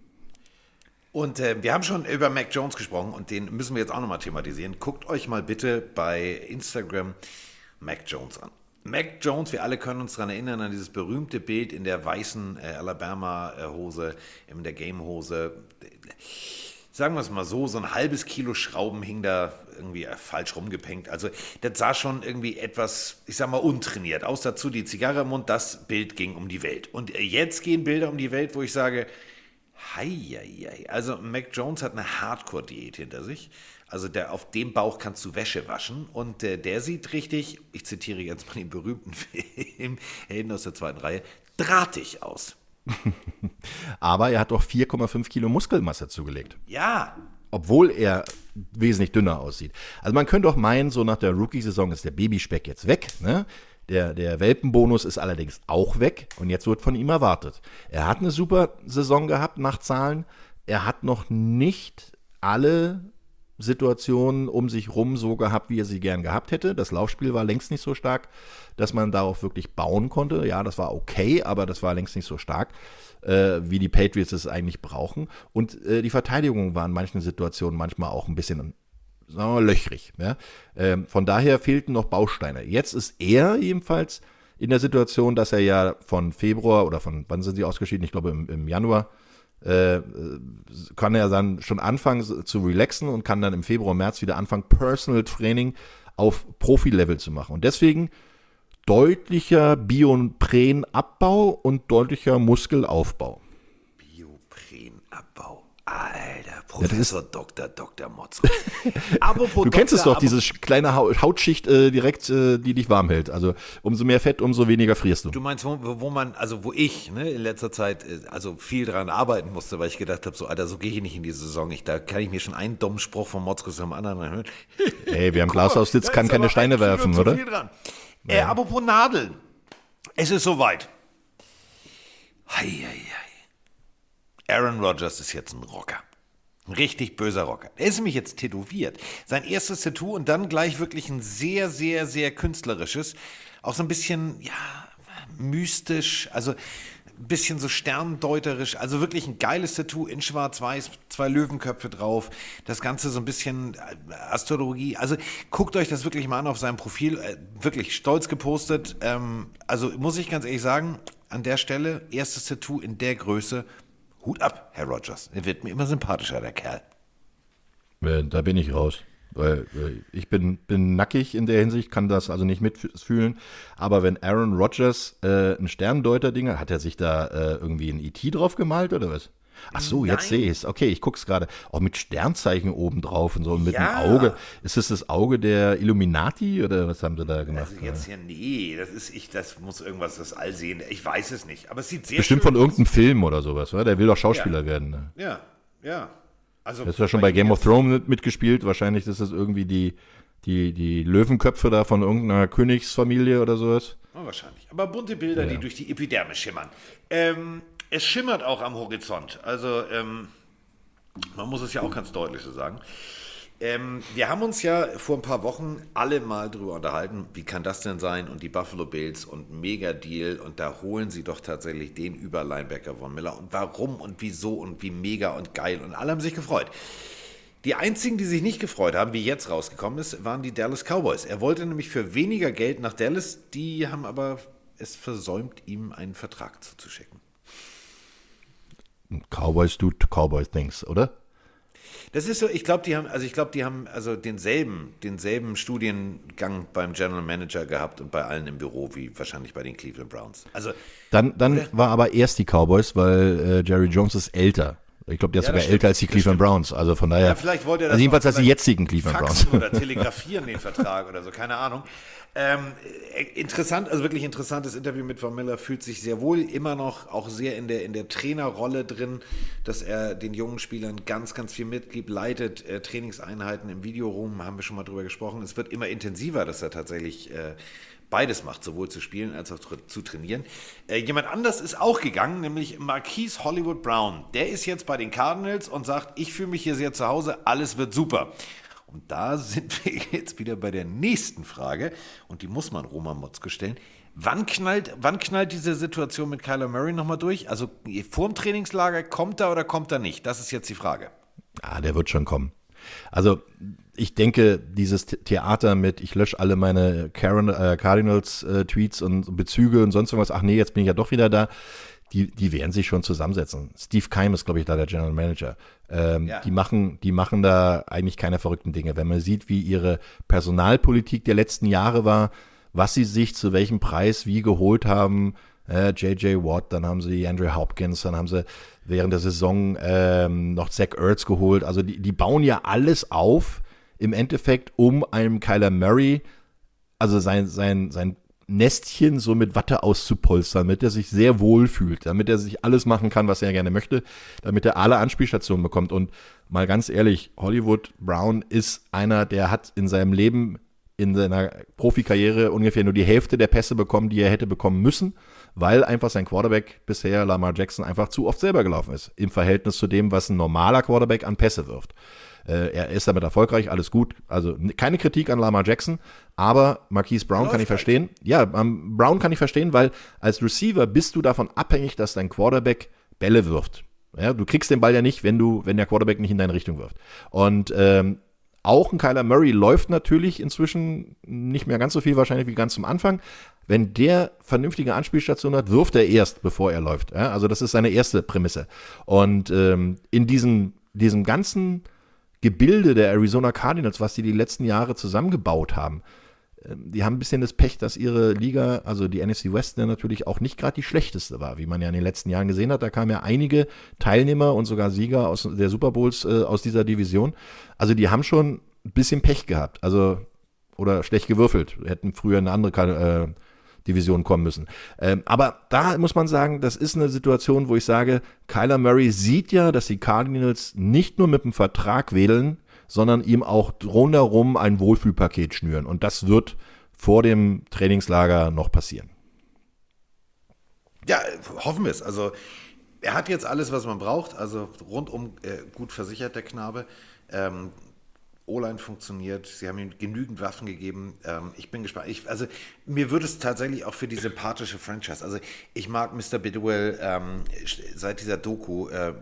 C: Und äh, wir haben schon über Mac Jones gesprochen und den müssen wir jetzt auch nochmal thematisieren. Guckt euch mal bitte bei Instagram Mac Jones an. Mac Jones, wir alle können uns daran erinnern, an dieses berühmte Bild in der weißen äh, Alabama-Hose, in der Game-Hose sagen wir es mal so, so ein halbes Kilo Schrauben hing da irgendwie äh, falsch rumgepänkt. Also das sah schon irgendwie etwas, ich sag mal, untrainiert aus. Dazu die Zigarre im Mund, das Bild ging um die Welt. Und äh, jetzt gehen Bilder um die Welt, wo ich sage, hei. Also Mac Jones hat eine Hardcore-Diät hinter sich. Also der, auf dem Bauch kannst du Wäsche waschen. Und äh, der sieht richtig, ich zitiere jetzt mal den berühmten Film, Helden aus der zweiten Reihe, drahtig aus.
D: Aber er hat doch 4,5 Kilo Muskelmasse zugelegt.
C: Ja.
D: Obwohl er wesentlich dünner aussieht. Also man könnte doch meinen, so nach der Rookie-Saison ist der Babyspeck jetzt weg. Ne? Der, der Welpenbonus ist allerdings auch weg und jetzt wird von ihm erwartet. Er hat eine super Saison gehabt nach Zahlen. Er hat noch nicht alle Situationen um sich rum so gehabt, wie er sie gern gehabt hätte. Das Laufspiel war längst nicht so stark, dass man darauf wirklich bauen konnte. Ja, das war okay, aber das war längst nicht so stark, äh, wie die Patriots es eigentlich brauchen. Und äh, die Verteidigung war in manchen Situationen manchmal auch ein bisschen sagen wir, löchrig. Ja? Ähm, von daher fehlten noch Bausteine. Jetzt ist er jedenfalls in der Situation, dass er ja von Februar oder von wann sind sie ausgeschieden? Ich glaube im, im Januar äh, kann er dann schon anfangen zu relaxen und kann dann im Februar, März wieder anfangen, Personal Training auf Profi-Level zu machen. Und deswegen deutlicher Bionprenabbau und deutlicher Muskelaufbau.
C: Bioprenabbau. Alter, Professor Dr. Dr. Motz. Apropos
D: Du kennst es
C: Doktor,
D: doch, diese kleine Hau- Hautschicht äh, direkt, äh, die dich warm hält. Also umso mehr Fett, umso weniger frierst du.
C: Du meinst, wo, wo man, also wo ich ne, in letzter Zeit äh, also viel dran arbeiten musste, weil ich gedacht habe, so Alter, so gehe ich nicht in die Saison. Ich, da kann ich mir schon einen dummen Spruch von Motzkus am anderen hören.
D: Ey, wer im Glashaus sitzt, kann keine Steine werfen, oder?
C: Äh, apropos Nadeln. Es ist soweit. Hei, hei, hei. Aaron Rodgers ist jetzt ein Rocker. Richtig böser Rocker. Er ist nämlich jetzt tätowiert. Sein erstes Tattoo und dann gleich wirklich ein sehr, sehr, sehr künstlerisches. Auch so ein bisschen, ja, mystisch, also ein bisschen so sterndeuterisch. Also wirklich ein geiles Tattoo in schwarz-weiß, zwei Löwenköpfe drauf. Das Ganze so ein bisschen äh, Astrologie. Also guckt euch das wirklich mal an auf seinem Profil. Äh, wirklich stolz gepostet. Ähm, also muss ich ganz ehrlich sagen, an der Stelle, erstes Tattoo in der Größe. Hut ab, Herr Rogers. Er wird mir immer sympathischer, der Kerl.
D: Äh, Da bin ich raus. Weil äh, ich bin, bin nackig in der Hinsicht, kann das also nicht mitfühlen. Aber wenn Aaron Rodgers äh, ein Sterndeuter-Ding hat, hat er sich da äh, irgendwie ein IT drauf gemalt oder was? Ach so, jetzt
C: Nein.
D: sehe ich es. Okay, ich guck's gerade. Auch mit Sternzeichen oben drauf und so und mit
C: Ja.
D: einem Auge. Ist das das Auge der Illuminati oder was haben sie da gemacht?
C: Also jetzt ja, nee, das ist ich, das muss irgendwas, das Allsehende. Ich weiß es nicht, aber es sieht sehr
D: Bestimmt von irgendeinem Film oder sowas, oder? Der will doch Schauspieler
C: Ja.
D: werden. Ne?
C: Ja, ja. Also
D: Das ist ja schon bei Game of Thrones mit- mitgespielt. Wahrscheinlich ist das irgendwie die, die, die Löwenköpfe da von irgendeiner Königsfamilie oder sowas.
C: Ja, wahrscheinlich. Aber bunte Bilder, die durch die Epiderme schimmern. Ähm, es schimmert auch am Horizont. Also, ähm, man muss es ja auch ganz deutlich so sagen. Ähm, wir haben uns ja vor ein paar Wochen alle mal drüber unterhalten, wie kann das denn sein? Und die Buffalo Bills und Mega Deal und da holen sie doch tatsächlich den Überlinebacker von Miller. Und warum und wieso und wie mega und geil. Und alle haben sich gefreut. Die einzigen, die sich nicht gefreut haben, wie jetzt rausgekommen ist, waren die Dallas Cowboys. Er wollte nämlich für weniger Geld nach Dallas, die haben aber es versäumt, ihm einen Vertrag zuzuschicken.
D: Cowboys do Cowboys things, oder?
C: Das ist so, ich glaube, die haben, also ich glaube, die haben also denselben, denselben Studiengang beim General Manager gehabt und bei allen im Büro wie wahrscheinlich bei den Cleveland Browns. Also
D: Dann, dann war aber erst die Cowboys, weil äh, Jerry Jones ist älter. Ich glaube, der ist
C: Ja,
D: sogar
C: stimmt,
D: älter als die Cleveland. Browns. Also von daher.
C: Ja, vielleicht wollte er das
D: also jedenfalls als die jetzigen Cleveland Browns.
C: oder telegrafieren den Vertrag oder so, keine Ahnung. Ähm, äh, interessant, also wirklich interessantes Interview mit Von Miller, fühlt sich sehr wohl, immer noch auch sehr in der, in der Trainerrolle drin, dass er den jungen Spielern ganz, ganz viel mitgibt, leitet äh, Trainingseinheiten im Videoroom, haben wir schon mal drüber gesprochen. Es wird immer intensiver, dass er tatsächlich äh, beides macht, sowohl zu spielen als auch zu trainieren. Äh, jemand anders ist auch gegangen, nämlich Marquise Hollywood Brown. Der ist jetzt bei den Cardinals und sagt, ich fühle mich hier sehr zu Hause, alles wird super. Und da sind wir jetzt wieder bei der nächsten Frage, und die muss man Roman Motzke stellen. Wann knallt, wann knallt diese Situation mit Kyler Murray nochmal durch? Also vor dem Trainingslager, kommt er oder kommt er nicht? Das ist jetzt die Frage.
D: Ah, der wird schon kommen. Also ich denke, dieses The- Theater mit, ich lösche alle meine Karen, äh, Cardinals-Tweets und Bezüge und sonst irgendwas, ach nee, jetzt bin ich ja doch wieder da, die, die werden sich schon zusammensetzen. Steve Keim ist, glaube ich, da der General Manager. Ähm,
C: Ja.
D: die, machen, die machen da eigentlich keine verrückten Dinge. Wenn man sieht, wie ihre Personalpolitik der letzten Jahre war, was sie sich zu welchem Preis wie geholt haben, äh, J.J. Watt, dann haben sie Andrew Hopkins, dann haben sie während der Saison ähm, noch Zach Ertz geholt. Also die, die bauen ja alles auf im Endeffekt, um einem Kyler Murray, also sein, sein, sein Nestchen so mit Watte auszupolstern, damit er sich sehr wohl fühlt, damit er sich alles machen kann, was er gerne möchte, damit er alle Anspielstationen bekommt. Und mal ganz ehrlich, Hollywood Brown ist einer, der hat in seinem Leben, in seiner Profikarriere ungefähr nur die Hälfte der Pässe bekommen, die er hätte bekommen müssen, weil einfach sein Quarterback bisher, Lamar Jackson, einfach zu oft selber gelaufen ist, im Verhältnis zu dem, was ein normaler Quarterback an Pässe wirft. Äh, er ist damit erfolgreich, alles gut. Also keine Kritik an Lamar Jackson, aber Marquise Brown kann
C: Läuft
D: ich
C: halt.
D: verstehen. Ja, ähm, Brown kann ich verstehen, weil als Receiver bist du davon abhängig, dass dein Quarterback Bälle wirft. Ja, du kriegst den Ball ja nicht, wenn du, wenn der Quarterback nicht in deine Richtung wirft. Und ähm, auch ein Kyler Murray läuft natürlich inzwischen nicht mehr ganz so viel wahrscheinlich wie ganz zum Anfang. Wenn der vernünftige Anspielstation hat, wirft er erst, bevor er läuft. Ja, also das ist seine erste Prämisse. Und ähm, in diesem, diesem ganzen Gebilde der Arizona Cardinals, was die die letzten Jahre zusammengebaut haben, ähm, die haben ein bisschen das Pech, dass ihre Liga, also die NFC West, ja natürlich auch nicht gerade die schlechteste war, wie man ja in den letzten Jahren gesehen hat. Da kamen ja einige Teilnehmer und sogar Sieger aus der Super Bowls äh, aus dieser Division. Also die haben schon ein bisschen Pech gehabt. Also oder schlecht gewürfelt. Hätten früher eine andere äh, Division kommen müssen. Ähm, aber da muss man sagen, das ist eine Situation, wo ich sage, Kyler Murray sieht ja, dass die Cardinals nicht nur mit dem Vertrag wedeln, sondern ihm auch rundherum ein Wohlfühlpaket schnüren. Und das wird vor dem Trainingslager noch passieren.
C: Ja, hoffen wir es. Also er hat jetzt alles, was man braucht. Also rundum äh, gut versichert, der Knabe. Ähm, O-Line funktioniert, sie haben ihm genügend Waffen gegeben. Ähm, ich bin gespannt. Ich, also mir würde es tatsächlich auch für die sympathische Franchise. Also ich mag Mr. Bidwell ähm, seit dieser Doku. Äh,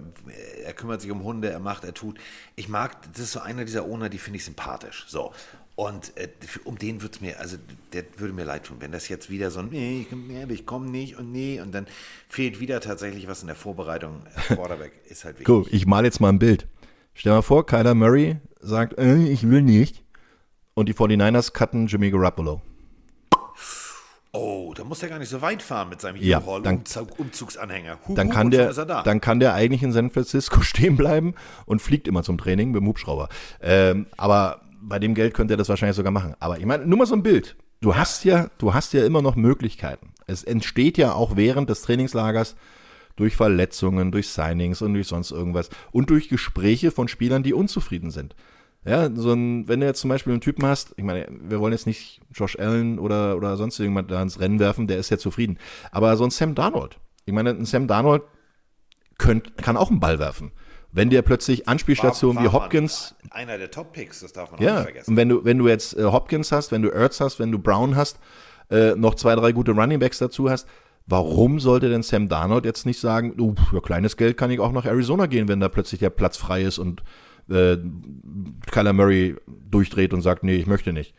C: er kümmert sich um Hunde, er macht, er tut. Ich mag, das ist so einer dieser Owner, die finde ich sympathisch. So. Und äh, um den würde es mir, also der würde mir leid tun, wenn das jetzt wieder so ein, nee, ich komme nicht und nee, und dann fehlt wieder tatsächlich was in der Vorbereitung. Quarterback ist halt wichtig.
D: Cool, ich male jetzt mal ein Bild. Stell dir mal vor, Kyler Murray sagt, äh, ich will nicht. Und die 49ers cutten Jimmy Garoppolo.
C: Oh, da muss er gar nicht so weit fahren mit seinem
D: Ja,
C: U-Haul
D: dann-
C: Umzugsanhänger. Hup,
D: Dann kann, der,
C: ist er da.
D: dann kann der eigentlich in San Francisco stehen bleiben und fliegt immer zum Training mit dem Hubschrauber. Ähm, aber bei dem Geld könnte er das wahrscheinlich sogar machen. Aber ich meine, nur mal so ein Bild. Du hast ja, du hast ja immer noch Möglichkeiten. Es entsteht ja auch während des Trainingslagers durch Verletzungen, durch Signings und durch sonst irgendwas und durch Gespräche von Spielern, die unzufrieden sind. Ja, so ein, wenn du jetzt zum Beispiel einen Typen hast, ich meine, wir wollen jetzt nicht Josh Allen oder, oder sonst irgendjemand da ins Rennen werfen, der ist ja zufrieden. Aber so ein Sam Darnold. Ich meine, ein Sam Darnold könnt, kann auch einen Ball werfen. Wenn der plötzlich Anspielstationen wie
C: War-
D: Hopkins,
C: Einer der Top-Picks, das darf man auch
D: ja,
C: nicht
D: und
C: vergessen.
D: wenn du, wenn du jetzt äh, Hopkins hast, wenn du Ertz hast, wenn du Brown hast, äh, noch zwei, drei gute Runningbacks dazu hast, warum sollte denn Sam Darnold jetzt nicht sagen, oh, für kleines Geld kann ich auch nach Arizona gehen, wenn da plötzlich der Platz frei ist und äh, Kyler Murray durchdreht und sagt, nee, ich möchte nicht.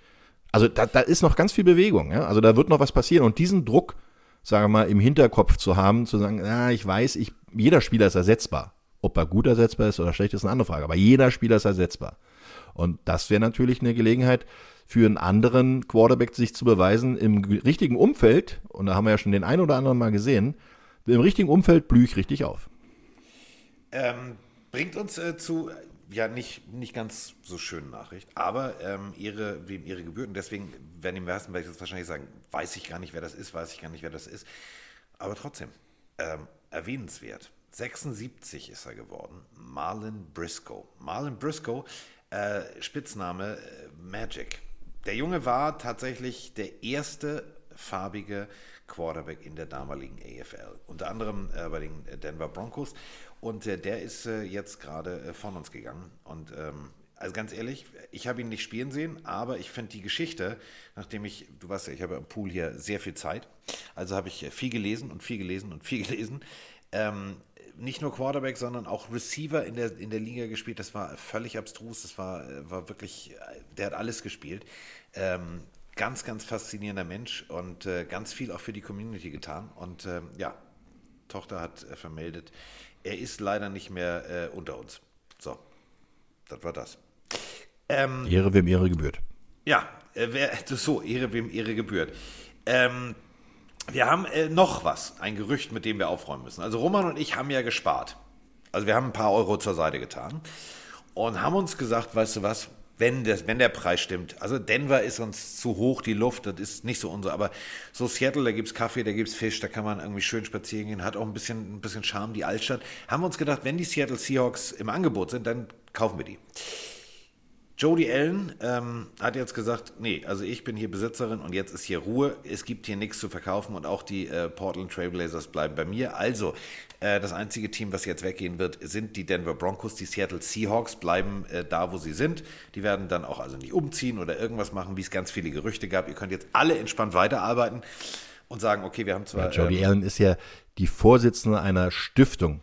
D: Also da, da ist noch ganz viel Bewegung, ja? also da wird noch was passieren und diesen Druck, sagen wir mal, im Hinterkopf zu haben, zu sagen, ja, ich weiß, ich, jeder Spieler ist ersetzbar. Ob er gut ersetzbar ist oder schlecht, ist eine andere Frage. Aber jeder Spieler ist ersetzbar. Und das wäre natürlich eine Gelegenheit für einen anderen Quarterback, sich zu beweisen im richtigen Umfeld. Und da haben wir ja schon den einen oder anderen mal gesehen. Im richtigen Umfeld blühe ich richtig auf.
C: Ähm, bringt uns äh, zu, ja, nicht, nicht ganz so schönen Nachricht, aber ähm, ihre, ihre Gebühren. Deswegen werden die meisten vielleicht jetzt wahrscheinlich sagen, weiß ich gar nicht, wer das ist, weiß ich gar nicht, wer das ist. Aber trotzdem, ähm, erwähnenswert. 76 ist er geworden. Marlon Briscoe. Marlon Briscoe, äh, Spitzname äh, Magic. Der Junge war tatsächlich der erste farbige Quarterback in der damaligen AFL. Unter anderem äh, bei den Denver Broncos. Und äh, der ist äh, jetzt gerade äh, von uns gegangen. Und ähm, also ganz ehrlich, ich habe ihn nicht spielen sehen, aber ich finde die Geschichte, nachdem ich, du weißt ja, ich habe im Pool hier sehr viel Zeit, also habe ich äh, viel gelesen und viel gelesen und viel gelesen. Ähm, nicht nur Quarterback, sondern auch Receiver in der, in der Liga gespielt. Das war völlig abstrus. Das war, äh, war wirklich, äh, der hat alles gespielt. Ähm, ganz, ganz faszinierender Mensch und äh, ganz viel auch für die Community getan. Und ähm, ja, Tochter hat äh, vermeldet, er ist leider nicht mehr äh, unter uns. So, das war das. Ähm,
D: Ehre, wem Ehre gebührt.
C: ja, äh, wer, so, Ehre wem Ehre gebührt. Ähm, wir haben äh, noch was, ein Gerücht, mit dem wir aufräumen müssen. Also Roman und ich haben ja gespart. Also wir haben ein paar Euro zur Seite getan und haben uns gesagt, weißt du was, wenn, das, wenn der Preis stimmt, also Denver ist uns zu hoch, die Luft, das ist nicht so unser, aber so Seattle, da gibt's Kaffee, da gibt's Fisch, da kann man irgendwie schön spazieren gehen, hat auch ein bisschen, ein bisschen Charme, die Altstadt. Haben wir uns gedacht, wenn die Seattle Seahawks im Angebot sind, dann kaufen wir die. Jody Allen ähm, hat jetzt gesagt, nee, also ich bin hier Besitzerin und jetzt ist hier Ruhe. Es gibt hier nichts zu verkaufen und auch die äh, Portland Trailblazers bleiben bei mir. Also das einzige Team, was jetzt weggehen wird, sind die Denver Broncos. Die Seattle Seahawks bleiben äh, da, wo sie sind. Die werden dann auch also nicht umziehen oder irgendwas machen, wie es ganz viele Gerüchte gab. Ihr könnt jetzt alle entspannt weiterarbeiten und sagen, okay, wir haben zwar
D: Jody
C: ähm,
D: Allen ist ja die Vorsitzende einer Stiftung.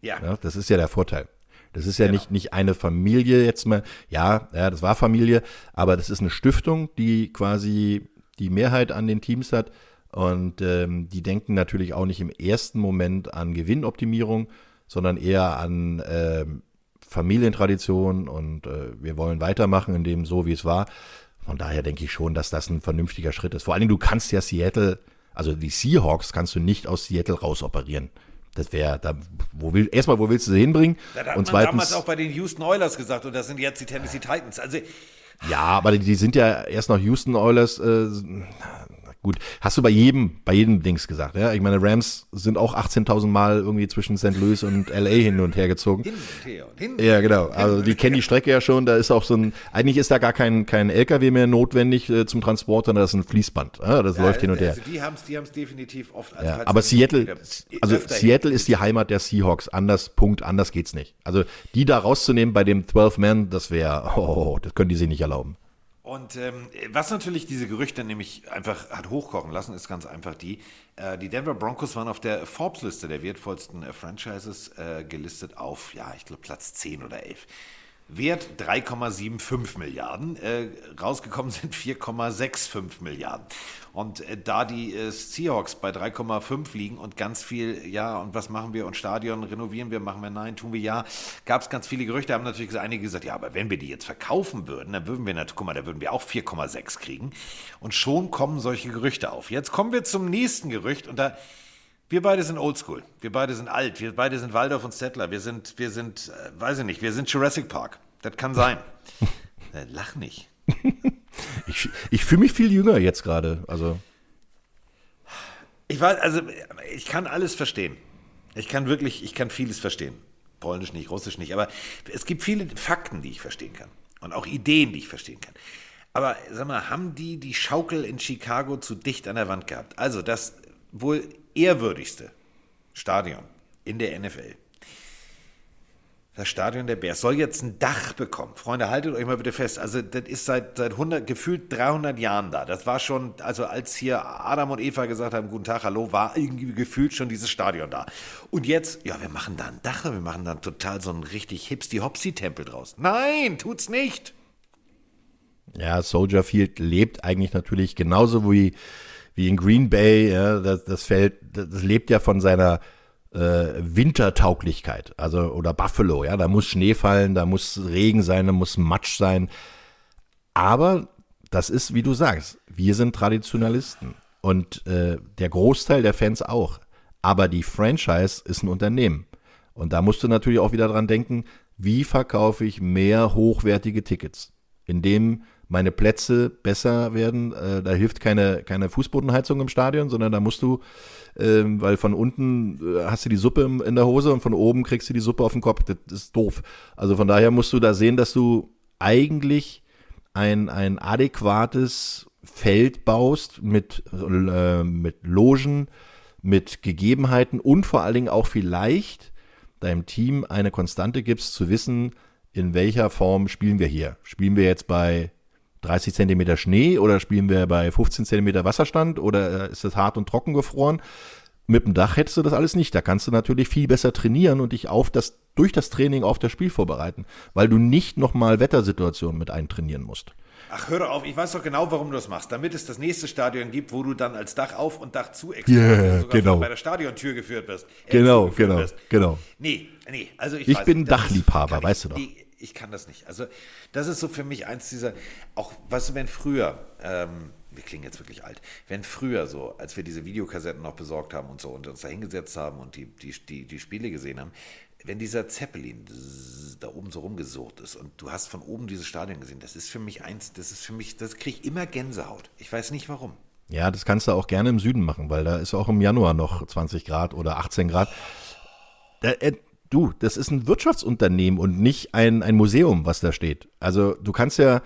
C: ja,
D: Ja, das ist ja der Vorteil. Das ist ja
C: Genau.
D: nicht, nicht eine Familie jetzt mal, ja, ja, das war Familie, aber das ist eine Stiftung, die quasi die Mehrheit an den Teams hat und ähm, die denken natürlich auch nicht im ersten Moment an Gewinnoptimierung, sondern eher an ähm, Familientradition und äh, wir wollen weitermachen in dem so, wie es war. Von daher denke ich schon, dass das ein vernünftiger Schritt ist. Vor allen Dingen, du kannst ja Seattle, also die Seahawks kannst du nicht aus Seattle rausoperieren. Das wäre, da, wo will, erstmal, wo willst du sie hinbringen?
C: Das hat
D: und
C: man damals auch bei den Houston Oilers gesagt und das sind jetzt die Tennessee Titans. Also
D: ja, aber die, die sind ja erst noch Houston Oilers, äh, gut, hast du bei jedem, bei jedem Dings gesagt, ja? Ich meine, Rams sind auch 18.000 Mal irgendwie zwischen St. Louis und LA hin und her gezogen.
C: hin und her und hin.
D: Ja, genau. Also die kennen die Strecke ja schon. Da ist auch so ein, eigentlich ist da gar kein, kein LKW mehr notwendig äh, zum Transport, sondern das ist ein Fließband. Ja, das läuft hin und her.
C: Also die haben es die haben's definitiv oft. Also
D: Ja, aber Seattle, also Seattle ist die Heimat der Seahawks. Anders, Punkt, anders geht's nicht. Also die da rauszunehmen bei dem 12 Man, das wäre, oh, das können die sich nicht erlauben.
C: Und ähm, was natürlich diese Gerüchte nämlich einfach hat hochkochen lassen, ist ganz einfach die, äh, die Denver Broncos waren auf der Forbes-Liste der wertvollsten äh, Franchises äh, gelistet auf, ja, ich glaube Platz 10 oder 11. Wert 3,75 Milliarden, äh, rausgekommen sind 4,65 Milliarden. Und äh, da die äh, Seahawks bei 3,5 liegen und ganz viel, ja, und was machen wir? Und Stadion renovieren wir, machen wir nein, tun wir ja, gab es ganz viele Gerüchte, haben natürlich einige gesagt, ja, aber wenn wir die jetzt verkaufen würden, dann würden wir, natürlich, guck mal, da würden wir auch 4,6 kriegen. Und schon kommen solche Gerüchte auf. Jetzt kommen wir zum nächsten Gerücht und da, wir beide sind oldschool. Wir beide sind alt. Wir beide sind Waldorf und Settler. Wir sind, wir sind, äh, weiß ich nicht, wir sind Jurassic Park. Das kann sein. äh, lach nicht.
D: Ich, ich fühle mich viel jünger jetzt gerade. Also,
C: Ich weiß, also ich kann alles verstehen. Ich kann wirklich, ich kann vieles verstehen. Polnisch nicht, Russisch nicht, aber es gibt viele Fakten, die ich verstehen kann. Und auch Ideen, die ich verstehen kann. Aber sag mal, haben die die Schaukel in Chicago zu dicht an der Wand gehabt? Also das wohl ehrwürdigste Stadion in der NFL. Das Stadion der Bears soll jetzt ein Dach bekommen. Freunde, haltet euch mal bitte fest. Also, das ist seit, seit 100, gefühlt 300 Jahren da. Das war schon, also als hier Adam und Eva gesagt haben, guten Tag, hallo, war irgendwie gefühlt schon dieses Stadion da. Und jetzt, ja, wir machen da ein Dach, wir machen dann total so einen richtig hipsty-hopsy-Tempel draus. Nein, tut's nicht.
D: ja, Soldier Field lebt eigentlich natürlich genauso wie, wie in Green Bay. Ja, das, das Feld, das lebt ja von seiner äh, Wintertauglichkeit. Also, oder Buffalo, ja, da muss Schnee fallen, da muss Regen sein, da muss Matsch sein. Aber das ist, wie du sagst, wir sind Traditionalisten und äh, der Großteil der Fans auch. Aber die Franchise ist ein Unternehmen. Und da musst du natürlich auch wieder dran denken, wie verkaufe ich mehr hochwertige Tickets, indem meine Plätze besser werden. Äh, da hilft keine, keine Fußbodenheizung im Stadion, sondern da musst du, ähm, weil von unten äh, hast du die Suppe in der Hose und von oben kriegst du die Suppe auf den Kopf. Das ist doof. Also von daher musst du da sehen, dass du eigentlich ein, ein adäquates Feld baust mit, äh, mit Logen, mit Gegebenheiten und vor allen Dingen auch vielleicht deinem Team eine Konstante gibst, zu wissen, in welcher Form spielen wir hier. Spielen wir jetzt bei 30 Zentimeter Schnee oder spielen wir bei 15 Zentimeter Wasserstand oder äh, ist es hart und trocken gefroren? Mit dem Dach hättest du das alles nicht. Da kannst du natürlich viel besser trainieren und dich auf das, durch das Training auf das Spiel vorbereiten, weil du nicht nochmal Wettersituationen mit eintrainieren musst.
C: Ach, hör doch auf, ich weiß doch genau, warum du das machst. Damit es das nächste Stadion gibt, wo du dann als Dach auf und Dach zu
D: Yeah,
C: sogar
D: genau.
C: bei der Stadiontür geführt wirst. äh,
D: Genau,
C: zugeführt
D: genau,
C: wirst.
D: genau.
C: Nee, nee, also ich
D: Ich bin
C: nicht,
D: Dachliebhaber, weißt du doch.
C: Nee, ich kann das nicht. Also, das ist so für mich eins dieser, auch, weißt du, wenn früher, ähm, wir klingen jetzt wirklich alt, wenn früher so, als wir diese Videokassetten noch besorgt haben und so und uns da hingesetzt haben und die, die, die, die Spiele gesehen haben, wenn dieser Zeppelin da oben so rumgesucht ist und du hast von oben dieses Stadion gesehen, das ist für mich eins, das ist für mich, das kriege ich immer Gänsehaut. Ich weiß nicht warum.
D: Ja, das kannst du auch gerne im Süden machen, weil da ist auch im Januar noch 20 Grad oder 18 Grad. Da, äh, du, das ist ein Wirtschaftsunternehmen und nicht ein, ein Museum, was da steht. Also du kannst ja,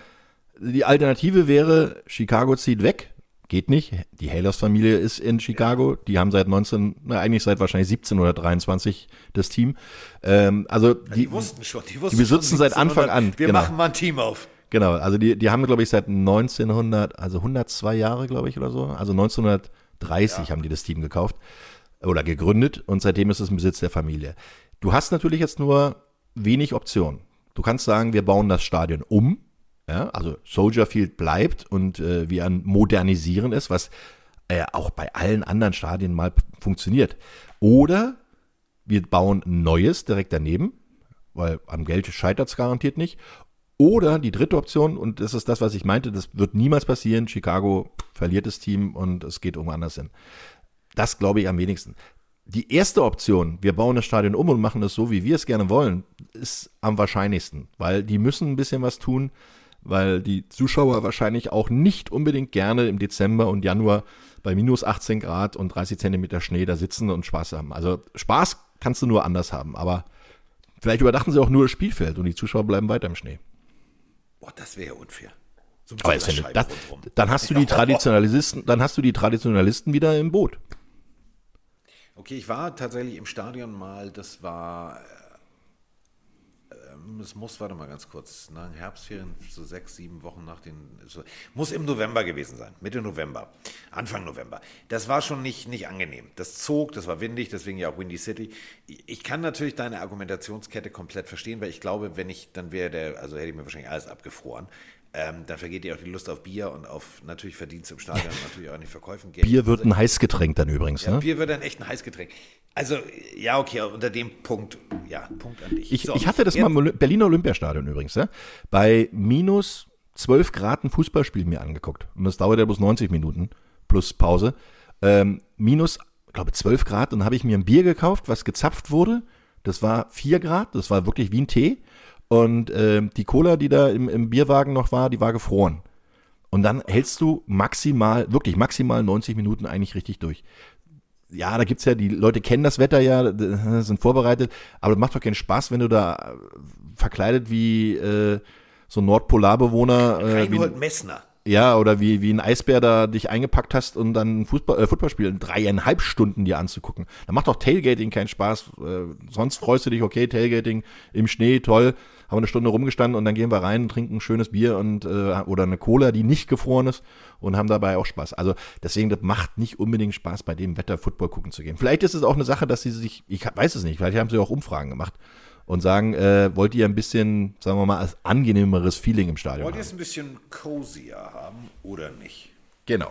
D: die Alternative wäre, Chicago zieht weg. Geht nicht. Die Halos-Familie ist in Chicago. Die haben seit 19, na, eigentlich seit wahrscheinlich 17 oder 23 das Team. Ähm, also die,
C: Die, wussten schon, die wussten
D: die besitzen seit Anfang
C: 1700,
D: an,
C: Wir
D: genau.
C: machen mal ein Team auf.
D: Genau, also die, die haben, glaube ich, seit 1900, also 102 Jahre, glaube ich, oder so. Also 1930 haben die das Team gekauft oder gegründet und seitdem ist es im Besitz der Familie. Du hast natürlich jetzt nur wenig Optionen. Du kannst sagen, wir bauen das Stadion um, ja, also Soldier Field bleibt und äh, wir modernisieren es, was äh, auch bei allen anderen Stadien mal funktioniert. Oder wir bauen ein neues direkt daneben, weil am Geld scheitert es garantiert nicht. Oder die dritte Option, und das ist das, was ich meinte, das wird niemals passieren. Chicago verliert das Team und es geht irgendwo anders hin. Das glaube ich am wenigsten. Die erste Option, wir bauen das Stadion um und machen es so, wie wir es gerne wollen, ist am wahrscheinlichsten, weil die müssen ein bisschen was tun, weil die Zuschauer wahrscheinlich auch nicht unbedingt gerne im Dezember und Januar bei minus 18 Grad und 30 Zentimeter Schnee da sitzen und Spaß haben. Also Spaß kannst du nur anders haben, aber vielleicht überdachten sie auch nur das Spielfeld und die Zuschauer bleiben weiter im Schnee.
C: Boah, das wäre ja unfair. So
D: Aber das, dann hast du die Traditionalisten, dann hast du die Traditionalisten wieder im Boot.
C: Okay, ich war tatsächlich im Stadion mal, das war, äh, es muss, warte mal ganz kurz, nach den Herbstferien, so sechs, sieben Wochen nach den, so, muss im November gewesen sein, Mitte November, Anfang November. Das war schon nicht, nicht angenehm. Das zog, das war windig, deswegen ja auch Windy City. Ich kann natürlich deine Argumentationskette komplett verstehen, weil ich glaube, wenn ich, dann wäre der, also hätte ich mir wahrscheinlich alles abgefroren. Ähm, dann vergeht dir auch die Lust auf Bier und auf natürlich Verdienst im Stadion, natürlich auch den Verkäufen. Geld.
D: Bier wird
C: Also-
D: ein Heißgetränk dann übrigens.
C: ja,
D: Ne?
C: Bier wird dann echt ein Heißgetränk. Also, ja, okay, unter dem Punkt, ja, Punkt an dich.
D: Ich,
C: So,
D: ich hatte das
C: jetzt-
D: mal im Berliner Olympiastadion übrigens. Ja? Bei minus 12 Grad ein Fußballspiel mir angeguckt. Und das dauert ja bloß 90 Minuten plus Pause. Ähm, minus, glaube 12 Grad. Und dann habe ich mir ein Bier gekauft, was gezapft wurde. Das war 4 Grad. Das war wirklich wie ein Tee. Und ähm, die Cola, die da im, im Bierwagen noch war, die war gefroren. Und dann hältst du maximal, wirklich maximal 90 Minuten eigentlich richtig durch. Ja, da gibt's ja, die Leute kennen das Wetter ja, sind vorbereitet, aber das macht doch keinen Spaß, wenn du da äh, verkleidet wie äh, so ein Nordpolarbewohner, äh, wie,
C: Reinhold Messner.
D: ja, oder wie, wie ein Eisbär da dich eingepackt hast und dann Fußball, äh, Footballspiel in dreieinhalb Stunden dir anzugucken. Da macht doch Tailgating keinen Spaß. Äh, sonst freust du dich, okay, Tailgating im Schnee, toll, haben wir eine Stunde rumgestanden und dann gehen wir rein, trinken ein schönes Bier und äh, oder eine Cola, die nicht gefroren ist und haben dabei auch Spaß. Also deswegen, das macht nicht unbedingt Spaß, bei dem Wetter Football gucken zu gehen. Vielleicht ist es auch eine Sache, dass sie sich, ich weiß es nicht, vielleicht haben sie auch Umfragen gemacht und sagen, äh, wollt ihr ein bisschen, sagen wir mal, als angenehmeres Feeling im Stadion
C: Wollt ihr es ein bisschen cozier haben oder nicht?
D: Genau.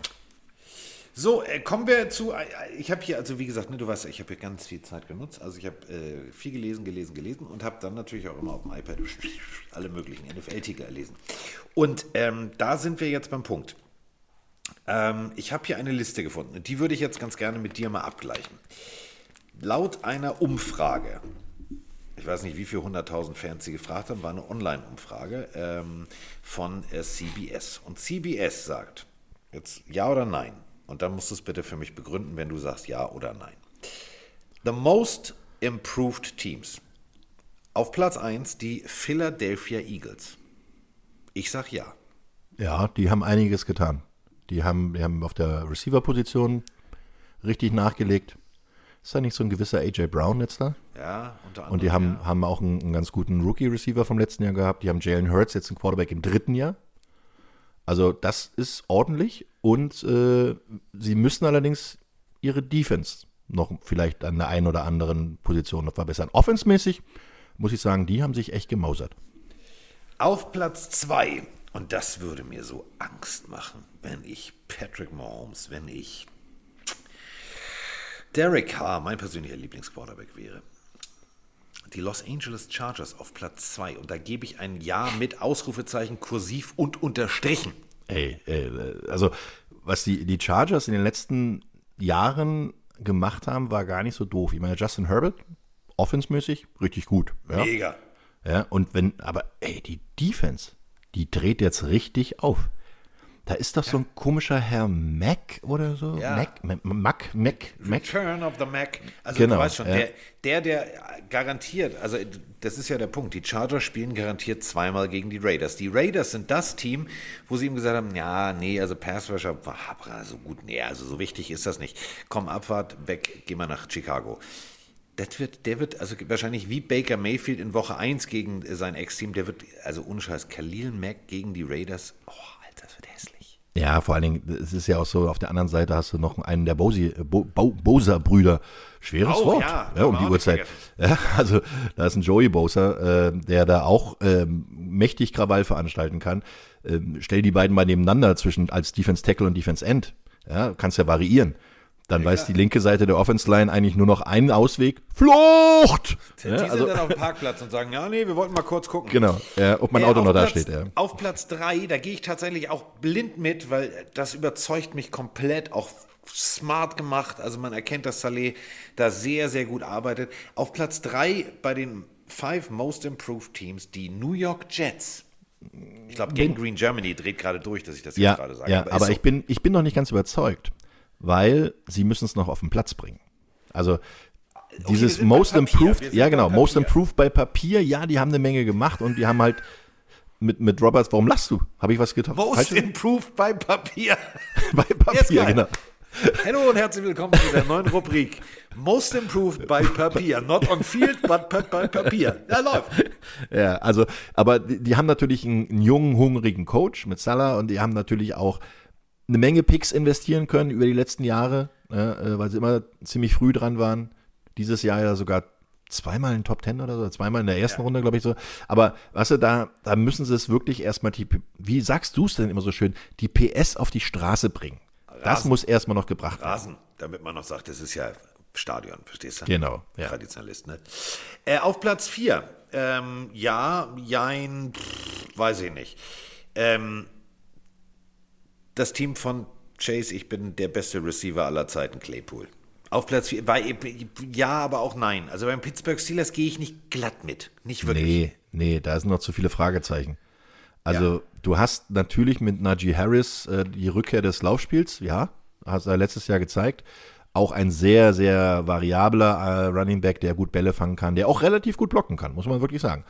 C: So, äh, kommen wir zu. äh, Ich habe hier, also wie gesagt, ne, du weißt, ich habe hier ganz viel Zeit genutzt. Also ich habe äh, viel gelesen, gelesen, gelesen und habe dann natürlich auch immer auf dem iPad alle möglichen NFL-Titel erlesen. Und ähm, da sind wir jetzt beim Punkt. Ähm, ich habe hier eine Liste gefunden. Die würde ich jetzt ganz gerne mit dir mal abgleichen. Laut einer Umfrage, ich weiß nicht, wie viele hunderttausend Fans sie gefragt haben, war eine Online-Umfrage ähm, von äh, CBS. Und CBS sagt, jetzt ja oder nein. Und dann musst du es bitte für mich begründen, wenn du sagst ja oder nein. The most improved teams. Auf Platz 1 die Philadelphia Eagles. Ich sag ja.
D: Ja, die haben einiges getan. Die haben, die haben auf der Receiver-Position richtig nachgelegt. Ist da nicht so ein gewisser AJ Brown jetzt da?
C: Ja, unter anderem.
D: Und die haben,
C: ja.
D: haben auch einen, einen ganz guten Rookie-Receiver vom letzten Jahr gehabt. Die haben Jalen Hurts, jetzt einen Quarterback im dritten Jahr. Also das ist ordentlich. Und äh, sie müssen allerdings ihre Defense noch vielleicht an der einen oder anderen Position noch verbessern. Offensmäßig muss ich sagen, die haben sich echt gemausert.
C: Auf Platz 2, und das würde mir so Angst machen, wenn ich Patrick Mahomes, wenn ich Derek Carr, mein persönlicher Lieblingsquarterback wäre. Die Los Angeles Chargers auf Platz 2. Und da gebe ich ein Ja mit Ausrufezeichen, kursiv und unterstrichen.
D: Ey, ey, also was die, die Chargers in den letzten Jahren gemacht haben, war gar nicht so doof. Ich meine, Justin Herbert, offensmäßig, richtig gut. Ja.
C: Mega.
D: Ja, und wenn, aber ey, die Defense, die dreht jetzt richtig auf. Da ist doch so ein komischer Herr Mac oder so.
C: Ja.
D: Mac, Mac, Mac, Mac, Mac.
C: Return of the Mac. Also
D: Genau,
C: du weißt schon,
D: ja.
C: der, der, der garantiert, also das ist ja der Punkt, die Chargers spielen garantiert zweimal gegen die Raiders. Die Raiders sind das Team, wo sie ihm gesagt haben, ja, nee, also Passrusher, war so gut, nee, also so wichtig ist das nicht. Komm, Abfahrt, weg, geh mal nach Chicago. Das wird, der wird, also wahrscheinlich wie Baker Mayfield in Woche 1 gegen sein Ex-Team, der wird, also unscheiß, Khalil Mack gegen die Raiders, oh, Alter, das wird hässlich.
D: Ja, vor allen Dingen, es ist ja auch so, auf der anderen Seite hast du noch einen der Bosi, Bo, Bo, Bosa-Brüder. Schweres
C: Auch,
D: Wort.
C: ja,
D: Ja, um die Uhrzeit. Ja, also da ist ein Joey Bosa, äh, der da auch ähm, mächtig Krawall veranstalten kann. Ähm, stell die beiden mal nebeneinander zwischen als Defense Tackle und Defense End. Ja, kannst ja variieren. Dann weiß die linke Seite der Offense Line eigentlich nur noch einen Ausweg. Flucht!
C: Die
D: Ja,
C: sind
D: also,
C: dann auf dem Parkplatz und sagen, ja, nee, wir wollten mal kurz gucken.
D: genau, ja, ob mein
C: Äh,
D: Auto noch da
C: Platz,
D: steht. Ja.
C: Auf Platz 3, da gehe ich tatsächlich auch blind mit, weil das überzeugt mich komplett, auch smart gemacht. Also man erkennt, dass Saleh da sehr, sehr gut arbeitet. Auf Platz 3 bei den Five Most Improved Teams die New York Jets. Ich glaube, Gang Green Germany dreht gerade durch, dass ich das jetzt
D: Ja,
C: gerade sage.
D: ja
C: ist
D: aber
C: so.
D: ich, bin, ich bin noch nicht ganz überzeugt, weil sie müssen es noch auf den Platz bringen. Also dieses
C: bei
D: Most Improved, ja genau, Most. Improved bei Papier, ja, die haben eine Menge gemacht und die haben halt mit, mit Roberts, warum lachst du? Habe ich was getan?
C: Most
D: Falsch?
C: Improved bei Papier.
D: bei Papier, genau.
C: Hallo und herzlich willkommen zu der neuen Rubrik Most Improved by Papier. Not on Field, but by Papier. Ja, läuft.
D: Ja, also, aber die, die haben natürlich einen, einen jungen, hungrigen Coach mit Salah und die haben natürlich auch eine Menge Picks investieren können über die letzten Jahre, ja, äh, weil sie immer ziemlich früh dran waren. Dieses Jahr ja sogar zweimal in Top Ten oder so, zweimal in der ersten Runde, glaube ich so. Aber weißt du, da, da müssen sie es wirklich erstmal, die, wie sagst du es denn immer so schön, die PS auf die Straße bringen. Das
C: Rasen.
D: muss erstmal noch gebracht werden.
C: Rasen, damit man noch sagt, das ist ja Stadion, verstehst du?
D: Genau, ja.
C: Traditionalist, ne? Äh, auf Platz 4. Ähm, ja, jein, pff, weiß ich nicht. Ähm, das Team von Chase, ich bin der beste Receiver aller Zeiten, Claypool. Auf Platz 4, bei, ja, aber auch nein. Also beim Pittsburgh Steelers gehe ich nicht glatt mit. Nicht wirklich.
D: Nee, nee, da sind noch zu viele Fragezeichen. Also du hast natürlich mit Najee Harris äh, die Rückkehr des Laufspiels, ja, hast du letztes Jahr gezeigt. Auch ein sehr, sehr variabler äh, Running Back, der gut Bälle fangen kann, der auch relativ gut blocken kann, muss man wirklich sagen.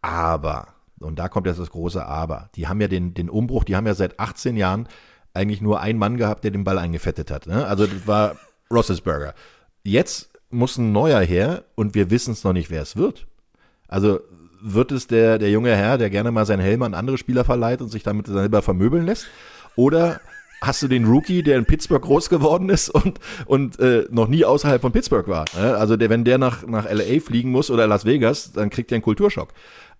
D: Aber, und da kommt jetzt das große Aber, die haben ja den, den Umbruch, die haben ja seit 18 Jahren eigentlich nur einen Mann gehabt, der den Ball eingefettet hat. Ne? Also das war Roethlisberger. Jetzt muss ein neuer her und wir wissen es noch nicht, wer es wird. Also wird es der, der junge Herr, der gerne mal seinen Helm an andere Spieler verleiht und sich damit selber vermöbeln lässt? Oder hast du den Rookie, der in Pittsburgh groß geworden ist und, und äh, noch nie außerhalb von Pittsburgh war? Ne? Also der, wenn der nach, nach LA fliegen muss oder Las Vegas, dann kriegt er einen Kulturschock.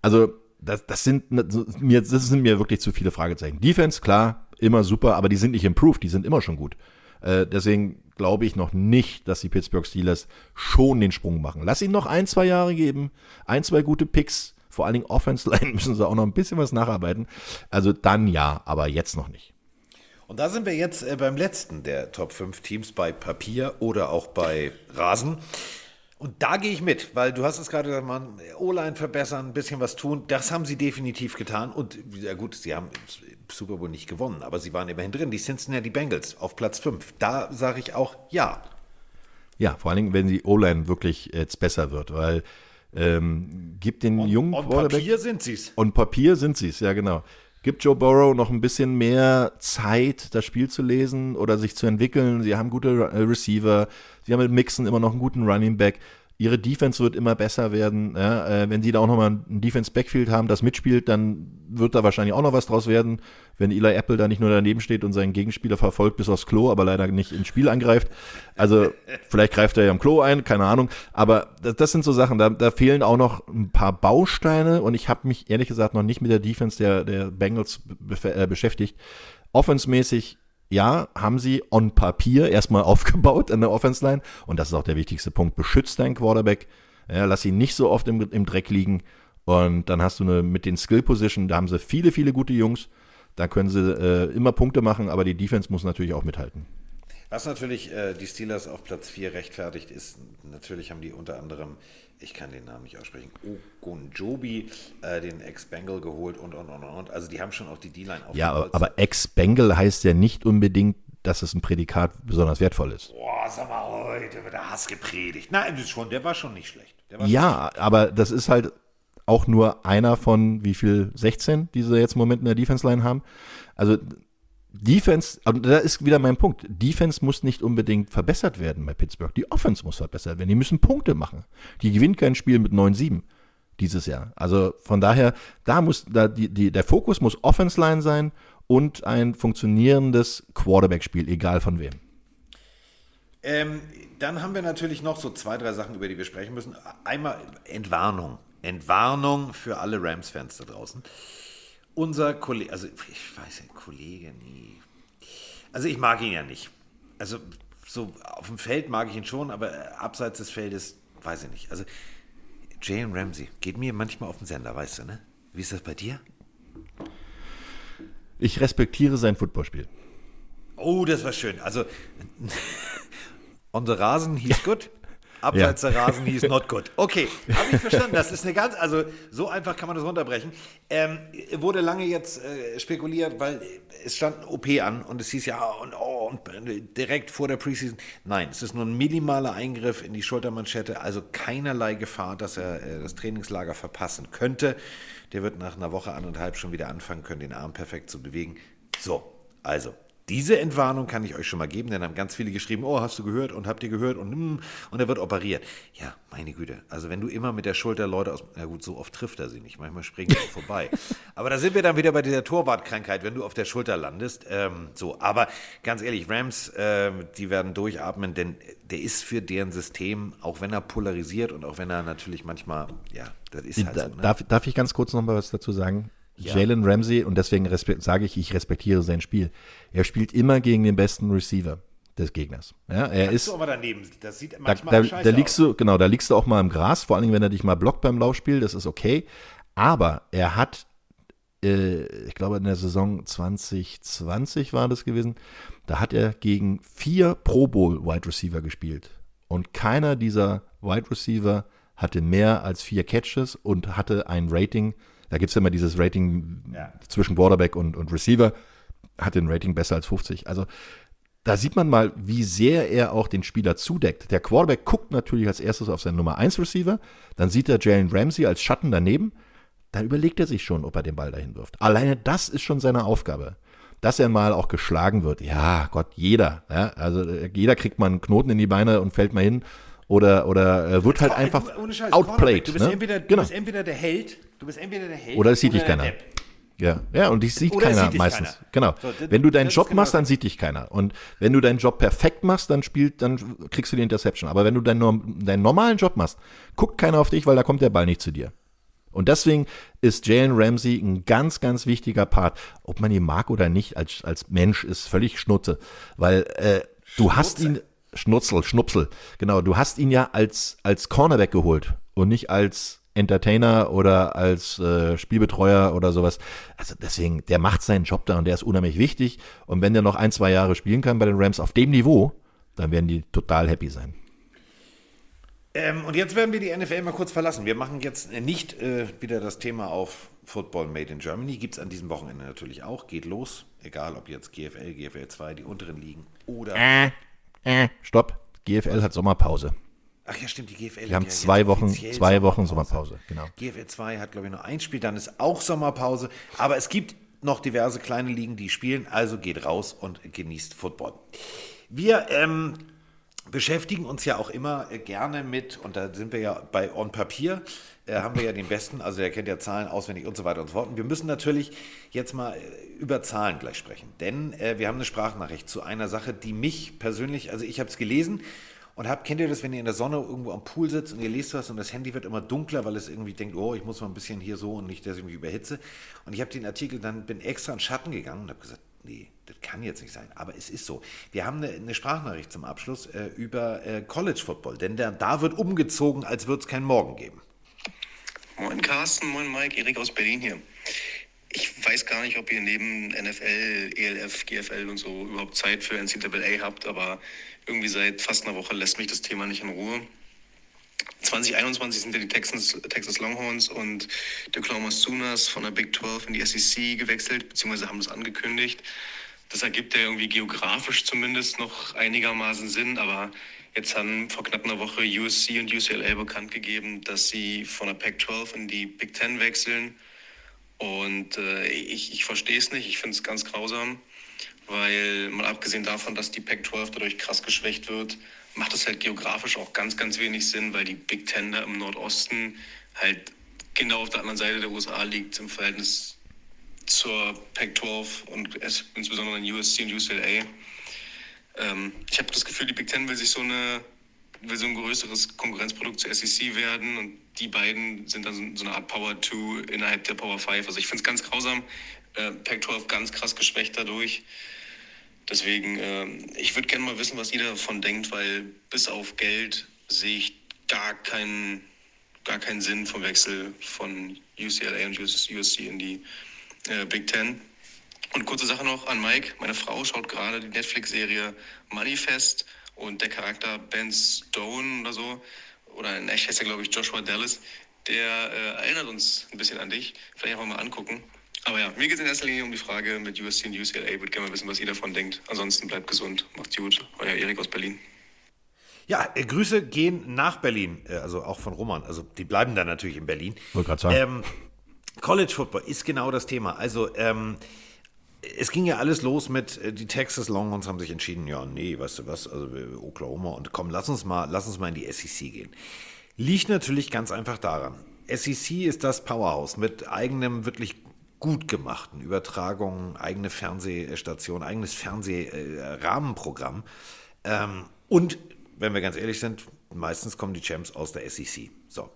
D: Also das, das, sind, mir, das sind mir wirklich zu viele Fragezeichen. Defense, klar, immer super, aber die sind nicht improved, die sind immer schon gut. Äh, deswegen glaube ich noch nicht, dass die Pittsburgh Steelers schon den Sprung machen. Lass ihnen noch ein, zwei Jahre geben, ein, zwei gute Picks. Vor allen Dingen Offense Line müssen sie auch noch ein bisschen was nacharbeiten. Also dann ja, aber jetzt noch nicht.
C: Und da sind wir jetzt äh, beim letzten der Top 5 Teams bei Papier oder auch bei Rasen. Und da gehe ich mit, weil du hast es gerade gesagt, man, O-Line verbessern, ein bisschen was tun. Das haben sie definitiv getan. Und ja gut, sie haben im Super Bowl nicht gewonnen, aber sie waren immerhin drin. Die Cincinnati Bengals auf Platz 5. Da sage ich auch ja.
D: Ja, vor allen Dingen, wenn die O-Line wirklich jetzt besser wird, weil ähm, gibt den jungen
C: Und
D: Quarterback-
C: Papier sind sie es.
D: Und Papier sind sie es, ja genau. Gibt Joe Burrow noch ein bisschen mehr Zeit, das Spiel zu lesen oder sich zu entwickeln. Sie haben gute äh, Receiver, sie haben mit Mixon immer noch einen guten Running Back. Ihre Defense wird immer besser werden. Ja, äh, wenn sie da auch nochmal ein Defense-Backfield haben, das mitspielt, dann wird da wahrscheinlich auch noch was draus werden. Wenn Eli Apple da nicht nur daneben steht und seinen Gegenspieler verfolgt bis aufs Klo, aber leider nicht ins Spiel angreift. Also vielleicht greift er ja am Klo ein, keine Ahnung. Aber das, das sind so Sachen, da, da fehlen auch noch ein paar Bausteine und ich habe mich ehrlich gesagt noch nicht mit der Defense der, der Bengals be äh, beschäftigt. Offensmäßig ja, haben sie on Papier erstmal aufgebaut an der Offense Line. Und das ist auch der wichtigste Punkt. Beschützt deinen Quarterback. Ja, lass ihn nicht so oft im, im Dreck liegen. Und dann hast du eine, mit den Skill Position, da haben sie viele, viele gute Jungs. Da können sie äh, immer Punkte machen, aber die Defense muss natürlich auch mithalten.
C: Was natürlich äh, die Steelers auf Platz 4 rechtfertigt ist, natürlich haben die unter anderem, ich kann den Namen nicht aussprechen, Ogunjobi, äh, den Ex-Bengal geholt und, und, und, und. Also die haben schon auch die D-Line
D: Ja, aber, aber Ex-Bengal heißt ja nicht unbedingt, dass es ein Prädikat besonders wertvoll ist.
C: Boah, sag mal, heute wird der Hass gepredigt. Nein, schon, der war schon nicht schlecht.
D: Ja, aber das ist halt auch nur einer von wie viel 16, die sie jetzt im Moment in der Defense Line haben. Also Defense, und da ist wieder mein Punkt. Defense muss nicht unbedingt verbessert werden bei Pittsburgh. Die Offense muss verbessert werden. Die müssen Punkte machen. Die gewinnt kein Spiel mit 9-7 dieses Jahr. Also von daher, da muss, da die, die, der Fokus muss Offense Line sein und ein funktionierendes Quarterback-Spiel, egal von wem.
C: Ähm, dann haben wir natürlich noch so zwei, drei Sachen, über die wir sprechen müssen. Einmal Entwarnung. Entwarnung für alle Rams-Fans da draußen. Unser Kollege, also ich weiß ja, Kollege, nee. Also ich mag ihn ja nicht. Also so auf dem Feld mag ich ihn schon, aber abseits des Feldes weiß ich nicht. Also Jalen Ramsey geht mir manchmal auf den Sender, weißt du, ne? Wie ist das bei dir?
D: Ich respektiere sein Footballspiel.
C: Oh, das war schön. Also on the Rasen hieß gut. Abseits der Rasen hieß not good. Okay, habe ich verstanden. Das ist eine ganz, also so einfach kann man das runterbrechen. Ähm, wurde lange jetzt äh, spekuliert, weil es stand ein OP an und es hieß ja, und, oh, und direkt vor der Preseason. Nein, es ist nur ein minimaler Eingriff in die Schultermanschette, also keinerlei Gefahr, dass er äh, das Trainingslager verpassen könnte. Der wird nach einer Woche, anderthalb schon wieder anfangen können, den Arm perfekt zu bewegen. So, also diese Entwarnung kann ich euch schon mal geben, denn haben ganz viele geschrieben, oh, hast du gehört und habt ihr gehört und, hm, und er wird operiert. Ja, meine Güte. Also wenn du immer mit der Schulter Leute aus, na gut, so oft trifft er sie nicht, manchmal springen sie vorbei. Aber da sind wir dann wieder bei dieser Torwartkrankheit, wenn du auf der Schulter landest. Ähm, so, aber ganz ehrlich, Rams, äh, die werden durchatmen, denn der ist für deren System, auch wenn er polarisiert und auch wenn er natürlich manchmal, ja, das ist halt
D: Da-
C: so. Ne?
D: darf, darf ich ganz kurz noch mal was dazu sagen?
C: Ja.
D: Jalen Ramsey, und deswegen sage ich, ich respektiere sein Spiel. Er spielt immer gegen den besten Receiver des Gegners. Ja, er
C: Kannst
D: ist,
C: du aber daneben, das sieht
D: da,
C: manchmal
D: da,
C: auch scheiße
D: da liegst
C: aus.
D: du, genau, da liegst du auch mal im Gras, vor allen Dingen, wenn er dich mal blockt beim Laufspiel, das ist okay. Aber er hat, äh, ich glaube, in der Saison 2020 war das gewesen, da hat er gegen vier Pro Bowl Wide Receiver gespielt. Und keiner dieser Wide Receiver hatte mehr als vier Catches und hatte ein Rating. Da gibt es ja immer dieses Rating
C: Ja.
D: zwischen Quarterback und, und Receiver, hatte ein Rating besser als 50. Also da sieht man mal, wie sehr er auch den Spieler zudeckt. Der Quarterback guckt natürlich als erstes auf seinen Nummer 1 Receiver, dann sieht er Jalen Ramsey als Schatten daneben, dann überlegt er sich schon, ob er den Ball dahin wirft. Alleine das ist schon seine Aufgabe. Dass er mal auch geschlagen wird, ja, Gott, jeder. Ja, also äh, jeder kriegt mal einen Knoten in die Beine und fällt mal hin oder, oder äh, wird halt einfach
C: Du- ohne Scheiß,
D: outplayed.
C: Du bist,
D: ne?
C: entweder, du
D: genau.
C: bist entweder der Held, du bist entweder der Held
D: Oder es sieht dich keiner. Ja, ja, und dich sieht
C: Oder
D: keiner
C: sieht
D: meistens.
C: keiner.
D: Genau.
C: So, das-
D: wenn du deinen Job
C: genau
D: machst, dann sieht dich keiner. Und wenn du deinen Job perfekt machst, dann spielt, dann kriegst du die Interception. Aber wenn du deinen, deinen normalen Job machst, guckt keiner auf dich, weil da kommt der Ball nicht zu dir. Und deswegen ist Jalen Ramsey ein ganz, ganz wichtiger Part. Ob man ihn mag oder nicht, als, als Mensch ist völlig Schnutze. Weil äh, du hast ihn, Schnutzel, Schnupsel, genau, du hast ihn ja als, als Cornerback geholt und nicht als Entertainer oder als äh, Spielbetreuer oder sowas. Also deswegen, der macht seinen Job da und der ist unheimlich wichtig. Und wenn der noch ein, zwei Jahre spielen kann bei den Rams auf dem Niveau, dann werden die total happy sein.
C: Ähm, und jetzt werden wir die NFL mal kurz verlassen. Wir machen jetzt äh, nicht äh, wieder das Thema auf Football Made in Germany. Gibt es an diesem Wochenende natürlich auch. Geht los. Egal ob jetzt GFL, GFL 2, die unteren Ligen oder.
D: Stopp. GFL hat Sommerpause.
C: Ach ja, stimmt, die GFL.
D: Wir haben
C: hat ja
D: zwei Wochen, zwei Wochen Sommerpause. Genau.
C: GFL 2 hat, glaube ich, nur ein Spiel, dann ist auch Sommerpause. Aber es gibt noch diverse kleine Ligen, die spielen, also geht raus und genießt Football. Wir ähm, beschäftigen uns ja auch immer äh, gerne mit, und da sind wir ja bei On Papier, äh, haben wir ja den besten, also der kennt ja Zahlen auswendig und so weiter und so fort. Und wir müssen natürlich jetzt mal äh, über Zahlen gleich sprechen, denn äh, wir haben eine Sprachnachricht zu einer Sache, die mich persönlich, also ich habe es gelesen und hab, kennt ihr das, wenn ihr in der Sonne irgendwo am Pool sitzt und ihr lest was und das Handy wird immer dunkler, weil es irgendwie denkt, oh, ich muss mal ein bisschen hier so und nicht, dass ich mich überhitze. Und ich habe den Artikel dann, bin extra in Schatten gegangen und habe gesagt, nee, das kann jetzt nicht sein. Aber es ist so. Wir haben eine, eine Sprachnachricht zum Abschluss äh, über äh, College Football, denn da, da wird umgezogen, als würde es keinen Morgen geben.
G: Moin Carsten, moin Mike, Erik aus Berlin hier. Ich weiß gar nicht, ob ihr neben NFL, ELF, GFL und so überhaupt Zeit für NCAA habt, aber irgendwie seit fast einer Woche lässt mich das Thema nicht in Ruhe. 2021 sind ja die Texans, Texas Longhorns und die Oklahoma Sooners von der Big 12 in die SEC gewechselt, beziehungsweise haben das angekündigt. Das ergibt ja irgendwie geografisch zumindest noch einigermaßen Sinn, aber jetzt haben vor knapp einer Woche USC und UCLA bekannt gegeben, dass sie von der Pac-12 in die Big 10 wechseln. Und äh, ich, ich verstehe es nicht, ich finde es ganz grausam, weil mal abgesehen davon, dass die Pac-12 dadurch krass geschwächt wird, macht es halt geografisch auch ganz, ganz wenig Sinn, weil die Big Ten da im Nordosten halt genau auf der anderen Seite der USA liegt im Verhältnis zur Pac-12 und es, insbesondere in USC und UCLA. Ähm, ich habe das Gefühl, die Big Ten will sich so eine will so ein größeres Konkurrenzprodukt zur SEC werden und die beiden sind dann so- eine Art Power 2 innerhalb der Power 5. Also ich finde es ganz grausam. Äh, Pac-12 ganz krass geschwächt dadurch. Deswegen, ähm, ich würde gerne mal wissen, was ihr davon denkt, weil bis auf Geld sehe ich gar keinen, gar keinen Sinn vom Wechsel von UCLA und USC in die äh, Big Ten. Und kurze Sache noch an Mike. Meine Frau schaut gerade die Netflix-Serie Manifest und der Charakter Ben Stone oder so, oder in echt heißt er, glaube ich, Joshua Dallas, der äh, erinnert uns ein bisschen an dich. Vielleicht einfach mal angucken. Aber ja, mir geht es in erster Linie um die Frage mit USC und UCLA. Ich würde gerne mal wissen, was ihr davon denkt. Ansonsten bleibt gesund. Macht's gut. Euer Erik aus Berlin.
C: Ja, äh, Grüße gehen nach Berlin, äh, also auch von Roman. Also die bleiben dann natürlich in Berlin.
D: Wollte gerade sagen.
C: Ähm, College Football ist genau das Thema. Also ähm, es ging ja alles los mit, äh, die Texas Longhorns haben sich entschieden, ja, nee, weißt du was, also äh, Oklahoma und komm, lass uns mal, lass uns mal in die SEC gehen. Liegt natürlich ganz einfach daran. SEC ist das Powerhouse mit eigenem wirklich gut gemachten Übertragungen, eigene Fernsehstation, eigenes Fernsehrahmenprogramm. Ähm, und wenn wir ganz ehrlich sind, meistens kommen die Champs aus der SEC. So,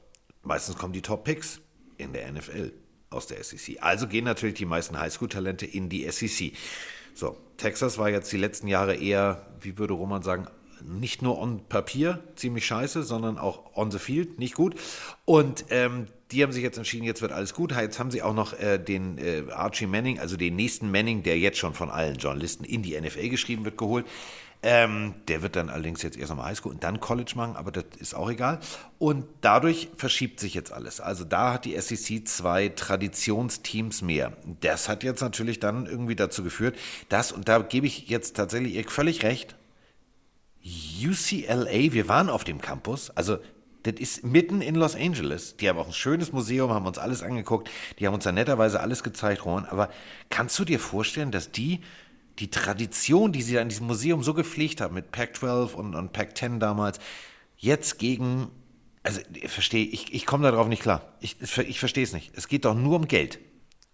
C: meistens kommen die Top Picks in der NFL aus der SEC. Also gehen natürlich die meisten Highschool-Talente in die SEC. So, Texas war jetzt die letzten Jahre eher, wie würde Roman sagen, nicht nur on Papier ziemlich scheiße, sondern auch on the field nicht gut. Und ähm, die haben sich jetzt entschieden, jetzt wird alles gut. Jetzt haben sie auch noch äh, den äh, Archie Manning, also den nächsten Manning, der jetzt schon von allen Journalisten in die NFL geschrieben wird, geholt. Ähm, der wird dann allerdings jetzt erst nochmal Highschool und dann College machen, aber das ist auch egal. Und dadurch verschiebt sich jetzt alles. Also da hat die SEC zwei Traditionsteams mehr. Das hat jetzt natürlich dann irgendwie dazu geführt, dass, und da gebe ich jetzt tatsächlich ihr völlig recht, UCLA, wir waren auf dem Campus, also das ist mitten in Los Angeles. Die haben auch ein schönes Museum, haben uns alles angeguckt. Die haben uns da netterweise alles gezeigt, Roman. Aber kannst du dir vorstellen, dass die die Tradition, die sie da in diesem Museum so gepflegt haben, mit Pac-12 und, und Pac-10 damals, jetzt gegen, also verstehe, ich, ich komme darauf nicht klar. Ich, ich verstehe es nicht. Es geht doch nur um Geld.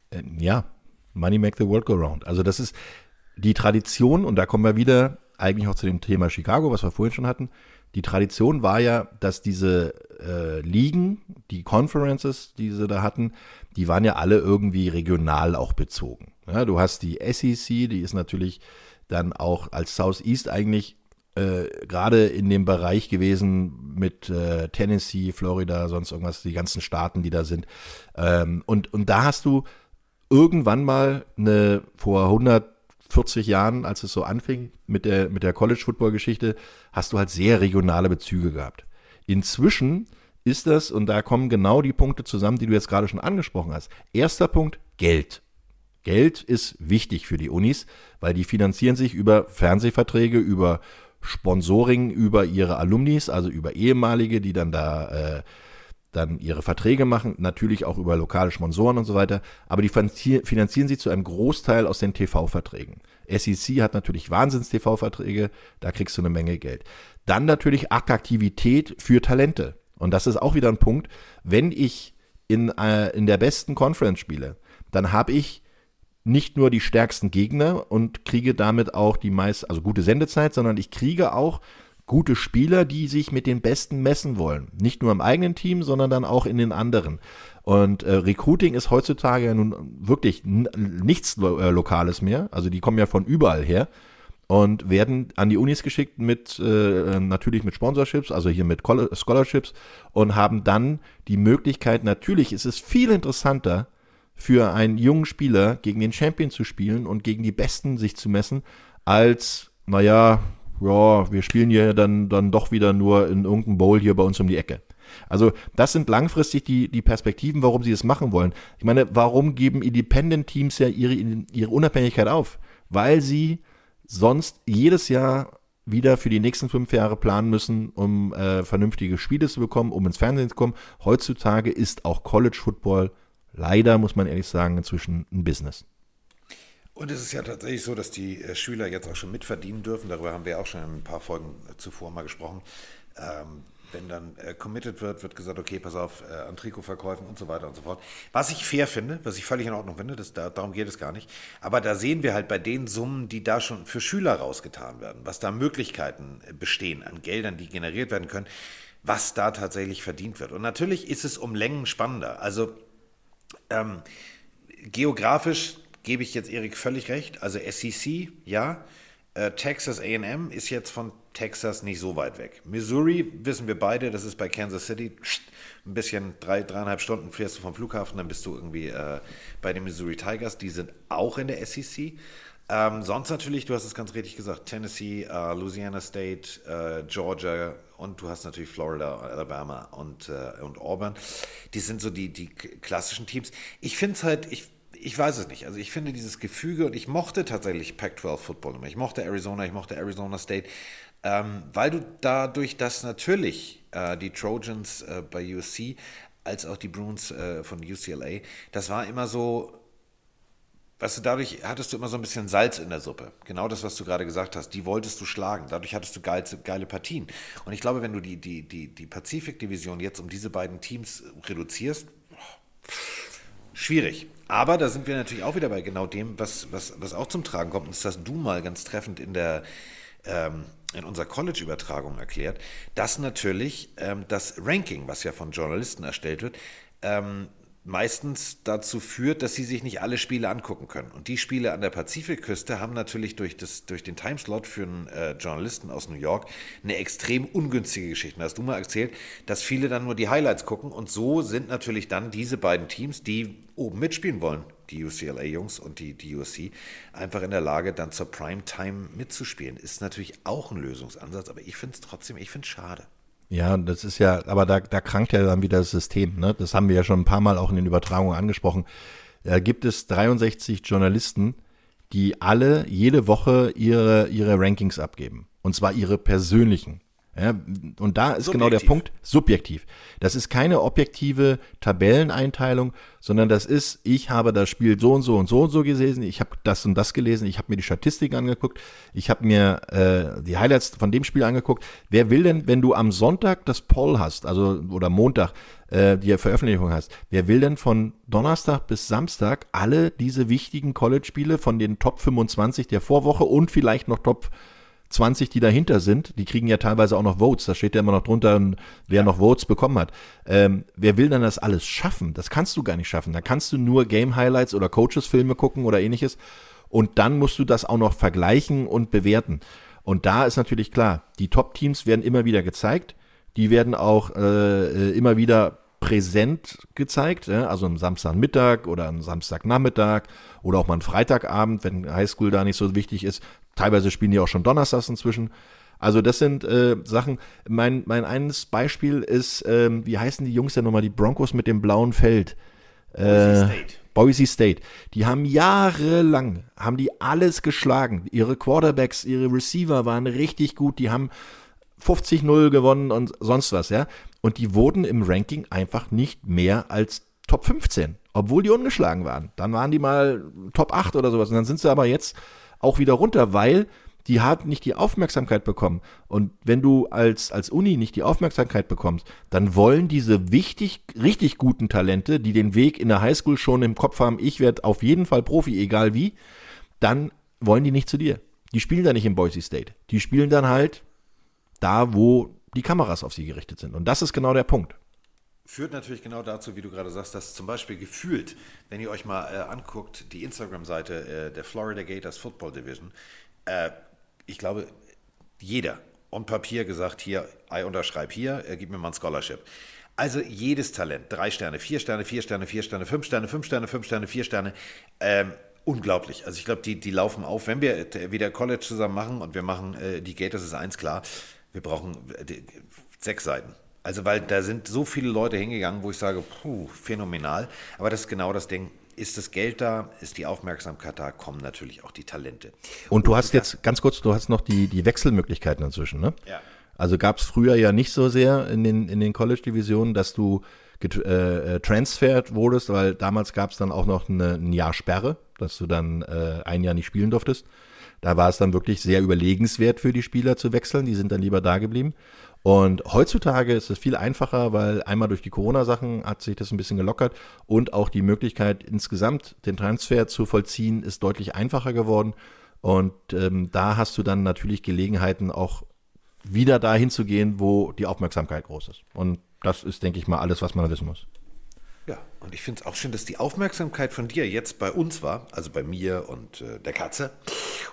D: Äh, ja, Money make the world go round. Also das ist die Tradition, und da kommen wir wieder eigentlich auch zu dem Thema Chicago, was wir vorhin schon hatten. Die Tradition war ja, dass diese äh, Ligen, die Conferences, die sie da hatten, die waren ja alle irgendwie regional auch bezogen. Ja, du hast die SEC, die ist natürlich dann auch als Southeast eigentlich äh, gerade in dem Bereich gewesen mit äh, Tennessee, Florida, sonst irgendwas, die ganzen Staaten, die da sind. Ähm, und, und da hast du irgendwann mal eine, vor 140 Jahren, als es so anfing mit der, mit der College-Football-Geschichte, hast du halt sehr regionale Bezüge gehabt. Inzwischen ist das, und da kommen genau die Punkte zusammen, die du jetzt gerade schon angesprochen hast. Erster Punkt, Geld. Geld ist wichtig für die Unis, weil die finanzieren sich über Fernsehverträge, über Sponsoring, über ihre Alumnis, also über ehemalige, die dann da äh, dann ihre Verträge machen, natürlich auch über lokale Sponsoren und so weiter, aber die finanzieren sie zu einem Großteil aus den TV-Verträgen. SEC hat natürlich Wahnsinns-TV-Verträge, da kriegst du eine Menge Geld. Dann natürlich Attraktivität für Talente. Und das ist auch wieder ein Punkt, wenn ich in, äh, in der besten Conference spiele, dann habe ich nicht nur die stärksten Gegner und kriege damit auch die meist, also gute Sendezeit, sondern ich kriege auch gute Spieler, die sich mit den Besten messen wollen. Nicht nur im eigenen Team, sondern dann auch in den anderen. Und äh, Recruiting ist heutzutage ja nun wirklich nichts Lo äh, Lokales mehr. Also die kommen ja von überall her und werden an die Unis geschickt mit äh, natürlich mit Sponsorships, also hier mit Scholarships und haben dann die Möglichkeit, natürlich ist es viel interessanter, für einen jungen Spieler gegen den Champion zu spielen und gegen die Besten sich zu messen, als, naja, ja, wir spielen hier dann, dann doch wieder nur in irgendeinem Bowl hier bei uns um die Ecke. Also das sind langfristig die, die Perspektiven, warum sie es machen wollen. Ich meine, warum geben Independent-Teams ja ihre, ihre Unabhängigkeit auf? Weil sie sonst jedes Jahr wieder für die nächsten fünf Jahre planen müssen, um äh, vernünftige Spiele zu bekommen, um ins Fernsehen zu kommen. Heutzutage ist auch College Football leider, muss man ehrlich sagen, inzwischen ein Business.
C: Und es ist ja tatsächlich so, dass die äh, Schüler jetzt auch schon mitverdienen dürfen. Darüber haben wir auch schon in ein paar Folgen äh, zuvor mal gesprochen. Ähm, wenn dann äh, committed wird, wird gesagt, okay, pass auf, äh, an Trikotverkäufen und so weiter und so fort. Was ich fair finde, was ich völlig in Ordnung finde, das, da, darum geht es gar nicht. Aber da sehen wir halt bei den Summen, die da schon für Schüler rausgetan werden, was da Möglichkeiten äh, bestehen an Geldern, die generiert werden können, was da tatsächlich verdient wird. Und natürlich ist es um Längen spannender. Also ähm, geografisch gebe ich jetzt Erik völlig recht. Also SEC, ja. Äh, Texas AM ist jetzt von Texas nicht so weit weg. Missouri wissen wir beide, das ist bei Kansas City ein bisschen drei, dreieinhalb Stunden fährst du vom Flughafen, dann bist du irgendwie äh, bei den Missouri Tigers. Die sind auch in der SEC. Ähm, sonst natürlich, du hast es ganz richtig gesagt, Tennessee, äh, Louisiana State, äh, Georgia und du hast natürlich Florida, Alabama und, äh, und Auburn. Die sind so die, die klassischen Teams. Ich finde es halt, ich, ich weiß es nicht. Also ich finde dieses Gefüge und ich mochte tatsächlich Pac-12 Football immer. Ich mochte Arizona, ich mochte Arizona State, ähm, weil du dadurch, dass natürlich äh, die Trojans äh, bei USC als auch die Bruins äh, von UCLA, das war immer so, weißt du, dadurch hattest du immer so ein bisschen Salz in der Suppe. Genau das, was du gerade gesagt hast. Die wolltest du schlagen. Dadurch hattest du geile, geile Partien. Und ich glaube, wenn du die, die, die, die Pazifik-Division jetzt um diese beiden Teams reduzierst, schwierig. Aber da sind wir natürlich auch wieder bei genau dem, was, was, was auch zum Tragen kommt. Und das hast du mal ganz treffend in der ähm, in unserer College-Übertragung erklärt, dass natürlich ähm, das Ranking, was ja von Journalisten erstellt wird, ähm, meistens dazu führt, dass sie sich nicht alle Spiele angucken können. Und die Spiele an der Pazifikküste haben natürlich durch, das, durch den Timeslot für einen äh, Journalisten aus New York eine extrem ungünstige Geschichte. Da hast du mal erzählt, dass viele dann nur die Highlights gucken und so sind natürlich dann diese beiden Teams, die oben mitspielen wollen, die UCLA-Jungs und die, die einfach in der Lage, dann zur Primetime mitzuspielen. Ist natürlich auch ein Lösungsansatz, aber ich finde es trotzdem, ich finde es schade.
D: Ja, das ist ja, aber da, da krankt ja dann wieder das System. Ne? Das haben wir ja schon ein paar Mal auch in den Übertragungen angesprochen. Da gibt es 63 Journalisten, die alle jede Woche ihre, ihre Rankings abgeben. Und zwar ihre persönlichen. Ja, und da ist subjektiv. genau der Punkt, subjektiv. Das ist keine objektive Tabelleneinteilung, sondern das ist, ich habe das Spiel so und so und so und so gelesen, ich habe das und das gelesen, ich habe mir die Statistiken angeguckt, ich habe mir äh, die Highlights von dem Spiel angeguckt. Wer will denn, wenn du am Sonntag das Poll hast, also oder Montag äh, die Veröffentlichung hast, wer will denn von Donnerstag bis Samstag alle diese wichtigen College-Spiele von den Top 25 der Vorwoche und vielleicht noch Top 20, die dahinter sind, die kriegen ja teilweise auch noch Votes. Da steht ja immer noch drunter, wer ja. noch Votes bekommen hat. Ähm, wer will dann das alles schaffen? Das kannst du gar nicht schaffen. Da kannst du nur Game Highlights oder Coaches-Filme gucken oder ähnliches. Und dann musst du das auch noch vergleichen und bewerten. Und da ist natürlich klar, die Top-Teams werden immer wieder gezeigt. Die werden auch äh, immer wieder präsent gezeigt, also am Samstagmittag oder am Samstagnachmittag oder auch mal am Freitagabend, wenn Highschool da nicht so wichtig ist. Teilweise spielen die auch schon donnerstags inzwischen. Also das sind äh, Sachen. Mein, mein eines Beispiel ist, ähm, wie heißen die Jungs denn nochmal, die Broncos mit dem blauen Feld? Äh, Boise State. Boise State. Die haben jahrelang, haben die alles geschlagen. Ihre Quarterbacks, ihre Receiver waren richtig gut. Die haben 50-0 gewonnen und sonst was, ja. Und die wurden im Ranking einfach nicht mehr als Top 15, obwohl die ungeschlagen waren. Dann waren die mal Top 8 oder sowas. Und dann sind sie aber jetzt auch wieder runter, weil die haben nicht die Aufmerksamkeit bekommen. Und wenn du als, als Uni nicht die Aufmerksamkeit bekommst, dann wollen diese wichtig, richtig guten Talente, die den Weg in der Highschool schon im Kopf haben, ich werde auf jeden Fall Profi, egal wie, dann wollen die nicht zu dir. Die spielen da nicht in Boise State. Die spielen dann halt da, wo die Kameras auf sie gerichtet sind. Und das ist genau der Punkt
C: führt natürlich genau dazu, wie du gerade sagst, dass zum Beispiel gefühlt, wenn ihr euch mal äh, anguckt, die Instagram-Seite äh, der Florida Gators Football Division, äh, ich glaube, jeder on Papier gesagt, hier, I unterschreib hier, äh, gib mir mal ein Scholarship. Also jedes Talent, drei Sterne, vier Sterne, vier Sterne, vier Sterne, fünf Sterne, fünf Sterne, fünf Sterne, vier Sterne, ähm, unglaublich. Also ich glaube, die, die laufen auf. Wenn wir wieder College zusammen machen und wir machen äh, die Gators, ist eins klar, wir brauchen äh, sechs Seiten also, weil da sind so viele Leute hingegangen, wo ich sage, puh, phänomenal. Aber das ist genau das Ding. Ist das Geld da, ist die Aufmerksamkeit da, kommen natürlich auch die Talente.
D: Und du hast jetzt, ganz kurz, du hast noch die, die Wechselmöglichkeiten inzwischen, ne?
C: Ja.
D: Also gab es früher ja nicht so sehr in den, in den College-Divisionen, dass du äh, äh, transfert wurdest, weil damals gab es dann auch noch eine, ein Jahr Sperre, dass du dann äh, ein Jahr nicht spielen durftest. Da war es dann wirklich sehr überlegenswert für die Spieler zu wechseln, die sind dann lieber da geblieben. Und heutzutage ist es viel einfacher, weil einmal durch die Corona-Sachen hat sich das ein bisschen gelockert und auch die Möglichkeit, insgesamt den Transfer zu vollziehen, ist deutlich einfacher geworden. Und ähm, da hast du dann natürlich Gelegenheiten, auch wieder dahin zu gehen, wo die Aufmerksamkeit groß ist. Und das ist, denke ich mal, alles, was man wissen muss.
C: Und ich finde es auch schön, dass die Aufmerksamkeit von dir jetzt bei uns war, also bei mir und äh, der Katze,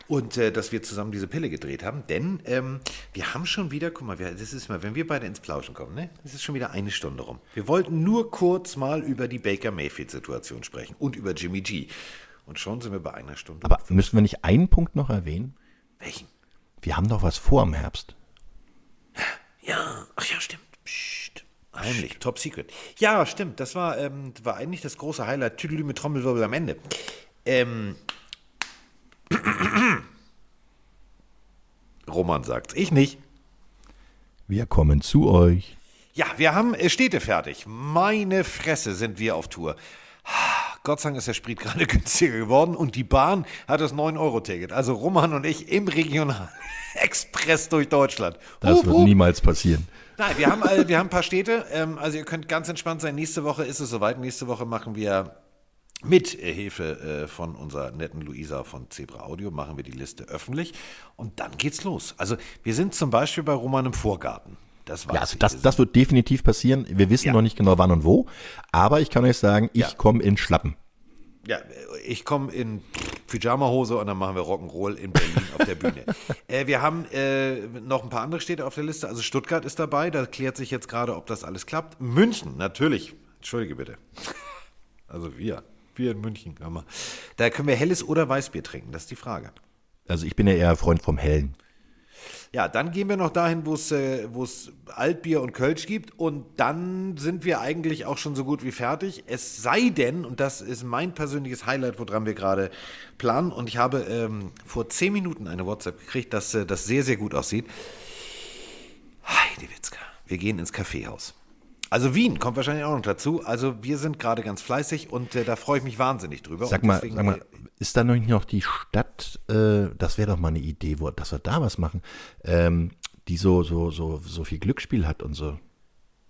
C: und äh, dass wir zusammen diese Pille gedreht haben. Denn ähm, wir haben schon wieder, guck mal, wir, das ist mal, wenn wir beide ins Plauschen kommen, ne? Das ist schon wieder eine Stunde rum. Wir wollten nur kurz mal über die Baker Mayfield-Situation sprechen und über Jimmy G. Und schon sind wir bei einer Stunde.
D: Aber müssen wir nicht einen Punkt noch erwähnen?
C: welchen?
D: Wir haben doch was vor im Herbst.
C: Ja, ach ja, stimmt. Psst. Heimlich, top secret. Ja, stimmt. Das war, ähm, war eigentlich das große Highlight. Tüdelü mit Trommelwirbel am Ende. Ähm. Roman sagt ich nicht.
D: Wir kommen zu euch.
C: Ja, wir haben äh, Städte fertig. Meine Fresse sind wir auf Tour. Gott sei Dank ist der Sprit gerade günstiger geworden und die Bahn hat das 9-Euro-Ticket. Also Roman und ich im Regional Express durch Deutschland.
D: Das
C: Hup,
D: wird
C: hup.
D: niemals passieren.
C: Nein, wir haben, wir haben ein paar Städte. Ähm, also ihr könnt ganz entspannt sein. Nächste Woche ist es soweit. Nächste Woche machen wir mit Hilfe äh, von unserer netten Luisa von Zebra Audio machen wir die Liste öffentlich und dann geht's los. Also wir sind zum Beispiel bei Roman im Vorgarten. Das
D: Ja, also das, das wird definitiv passieren. Wir wissen
C: Ja.
D: noch nicht genau wann und wo, aber ich kann euch sagen, ich
C: Ja.
D: komme in Schlappen.
C: Ja, ich komme in Pyjama-Hose und dann machen wir Rock'n'Roll in Berlin auf der Bühne. Äh, wir haben äh, noch ein paar andere Städte auf der Liste. Also Stuttgart ist dabei, da klärt sich jetzt gerade, ob das alles klappt. München, natürlich. Entschuldige bitte. Also wir, wir in München. hör mal. Da können wir helles oder Weißbier trinken, das ist die Frage.
D: Also ich bin ja eher Freund vom Hellen.
C: Ja, dann gehen wir noch dahin, wo es äh, wo es Altbier und Kölsch gibt und dann sind wir eigentlich auch schon so gut wie fertig. Es sei denn, und das ist mein persönliches Highlight, woran wir gerade planen, und ich habe ähm, vor zehn Minuten eine WhatsApp gekriegt, dass äh, das sehr, sehr gut aussieht. Heidewitzka, wir gehen ins Kaffeehaus. Also Wien kommt wahrscheinlich auch noch dazu. Also wir sind gerade ganz fleißig und äh, da freue ich mich wahnsinnig drüber.
D: Sag mal,
C: deswegen,
D: sag mal,
C: äh,
D: ist da noch nicht noch die Stadt, äh, das wäre doch mal eine Idee, wo, dass wir da was machen, ähm, die so, so, so, so viel Glücksspiel hat und so.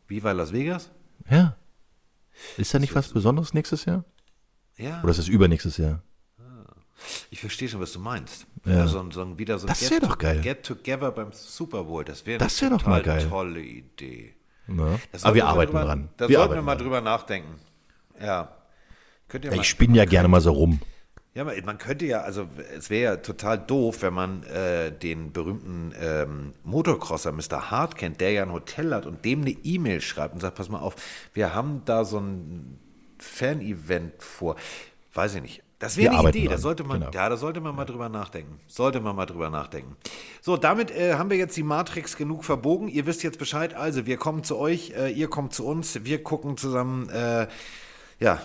C: wie bei Las Vegas?
D: Ja. Ist da nicht was Besonderes nächstes Jahr?
C: Ja.
D: Oder ist es übernächstes Jahr?
C: Ich verstehe schon, was du meinst.
D: Ja.
C: Ja. So, so wieder so ein
D: Das wär doch geil.
C: Get Together beim Super Bowl. Das wäre
D: Das wär doch mal geil.
C: tolle Idee.
D: Ja. Aber wir arbeiten
C: drüber,
D: dran.
C: Da
D: wir
C: sollten wir mal
D: dran.
C: drüber nachdenken. Ja. Könnt ihr
D: Ja,
C: mal,
D: ich spinne ja gerne mal so rum.
C: Ja, man man könnte ja, also es wäre ja total doof, wenn man äh, den berühmten ähm, Motocrosser Mr. Hart kennt, der ja ein Hotel hat und dem eine E-Mail schreibt und sagt, pass mal auf, wir haben da so ein Fan-Event vor. Weiß ich nicht. Das wäre eine Idee, da sollte man,
D: genau.
C: ja, da sollte man mal drüber nachdenken. Sollte man mal drüber nachdenken. So, damit äh, haben wir jetzt die Matrix genug verbogen. Ihr wisst jetzt Bescheid. Also, wir kommen zu euch, äh, ihr kommt zu uns. Wir gucken zusammen, äh, ja,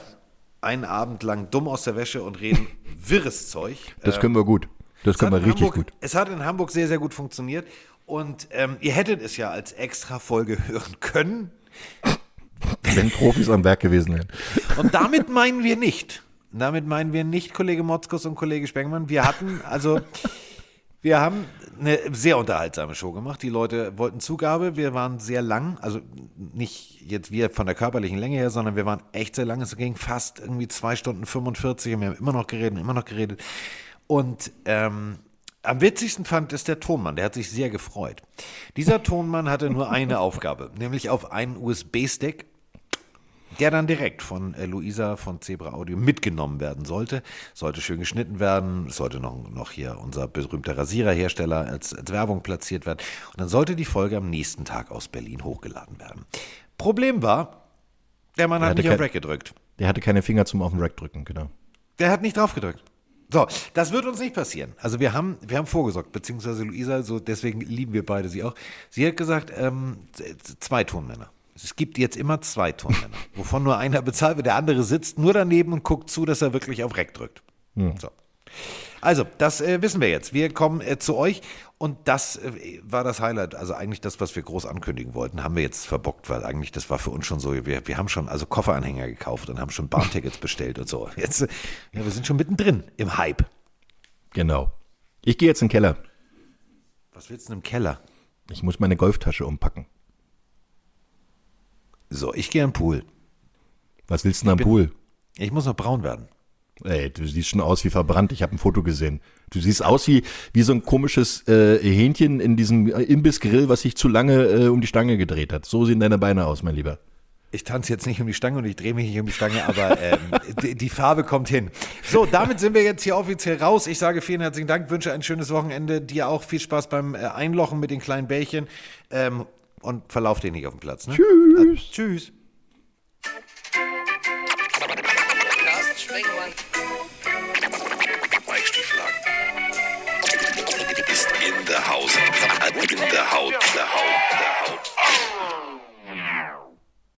C: einen Abend lang dumm aus der Wäsche und reden wirres Zeug.
D: Das können wir gut. Das können wir richtig
C: Hamburg,
D: gut.
C: Es hat in Hamburg sehr, sehr gut funktioniert. Und ähm, ihr hättet es ja als extra Folge hören können.
D: Wenn Profis am Werk gewesen wären.
C: Und damit meinen wir nicht. Damit meinen wir nicht Kollege Motzkus und Kollege Spengmann. Wir hatten, also, wir haben eine sehr unterhaltsame Show gemacht. Die Leute wollten Zugabe. Wir waren sehr lang. Also nicht jetzt wir von der körperlichen Länge her, sondern wir waren echt sehr lang. Es ging fast irgendwie zwei Stunden 45 und wir haben immer noch geredet, immer noch geredet. Und ähm, am witzigsten fand es der Tonmann, der hat sich sehr gefreut. Dieser Tonmann hatte nur eine Aufgabe, nämlich auf einen USB-Stick der dann direkt von äh, Luisa von Zebra Audio mitgenommen werden sollte. Sollte schön geschnitten werden, sollte noch, noch hier unser berühmter Rasiererhersteller als, als Werbung platziert werden. Und dann sollte die Folge am nächsten Tag aus Berlin hochgeladen werden. Problem war, der Mann hat
D: hatte
C: nicht auf
D: kein-
C: Rack gedrückt.
D: Der hatte keine Finger zum auf den Rack drücken, genau.
C: Der hat nicht drauf gedrückt. So, das wird uns nicht passieren. Also wir haben, wir haben vorgesorgt, beziehungsweise Luisa, so deswegen lieben wir beide sie auch. Sie hat gesagt, ähm, zwei Tonmänner. Es gibt jetzt immer zwei Tonmänner, wovon nur einer bezahlt wird, der andere sitzt nur daneben und guckt zu, dass er wirklich auf Reck drückt. So. Also, das äh, wissen wir jetzt. Wir kommen äh, zu euch und das äh, war das Highlight. Also eigentlich das, was wir groß ankündigen wollten, haben wir jetzt verbockt, weil eigentlich das war für uns schon so. Wir, wir haben schon also Kofferanhänger gekauft und haben schon Bahntickets bestellt und so. Jetzt, äh, ja, wir sind schon mittendrin im Hype.
D: Genau. Ich gehe jetzt in den Keller.
C: Was willst du denn im Keller?
D: Ich muss meine Golftasche umpacken.
C: So, ich gehe am Pool.
D: Was willst du denn am
C: bin-
D: Pool?
C: Ich muss noch braun werden.
D: Ey, du siehst schon aus wie verbrannt. Ich habe ein Foto gesehen. Du siehst aus wie, wie so ein komisches äh, Hähnchen in diesem Imbissgrill, was sich zu lange äh, um die Stange gedreht hat. So sehen deine Beine aus, mein Lieber.
C: Ich tanze jetzt nicht um die Stange und ich drehe mich nicht um die Stange, aber ähm, die, die Farbe kommt hin. So, damit sind wir jetzt hier offiziell raus. Ich sage vielen herzlichen Dank, wünsche ein schönes Wochenende. Dir auch viel Spaß beim äh, Einlochen mit den kleinen Bällchen ähm, und verlauf den nicht auf dem Platz. Ne? Tschüss. tschüss.
B: Stieflagen. Ist in der Haus. In der Haut, der Haut, der Haut.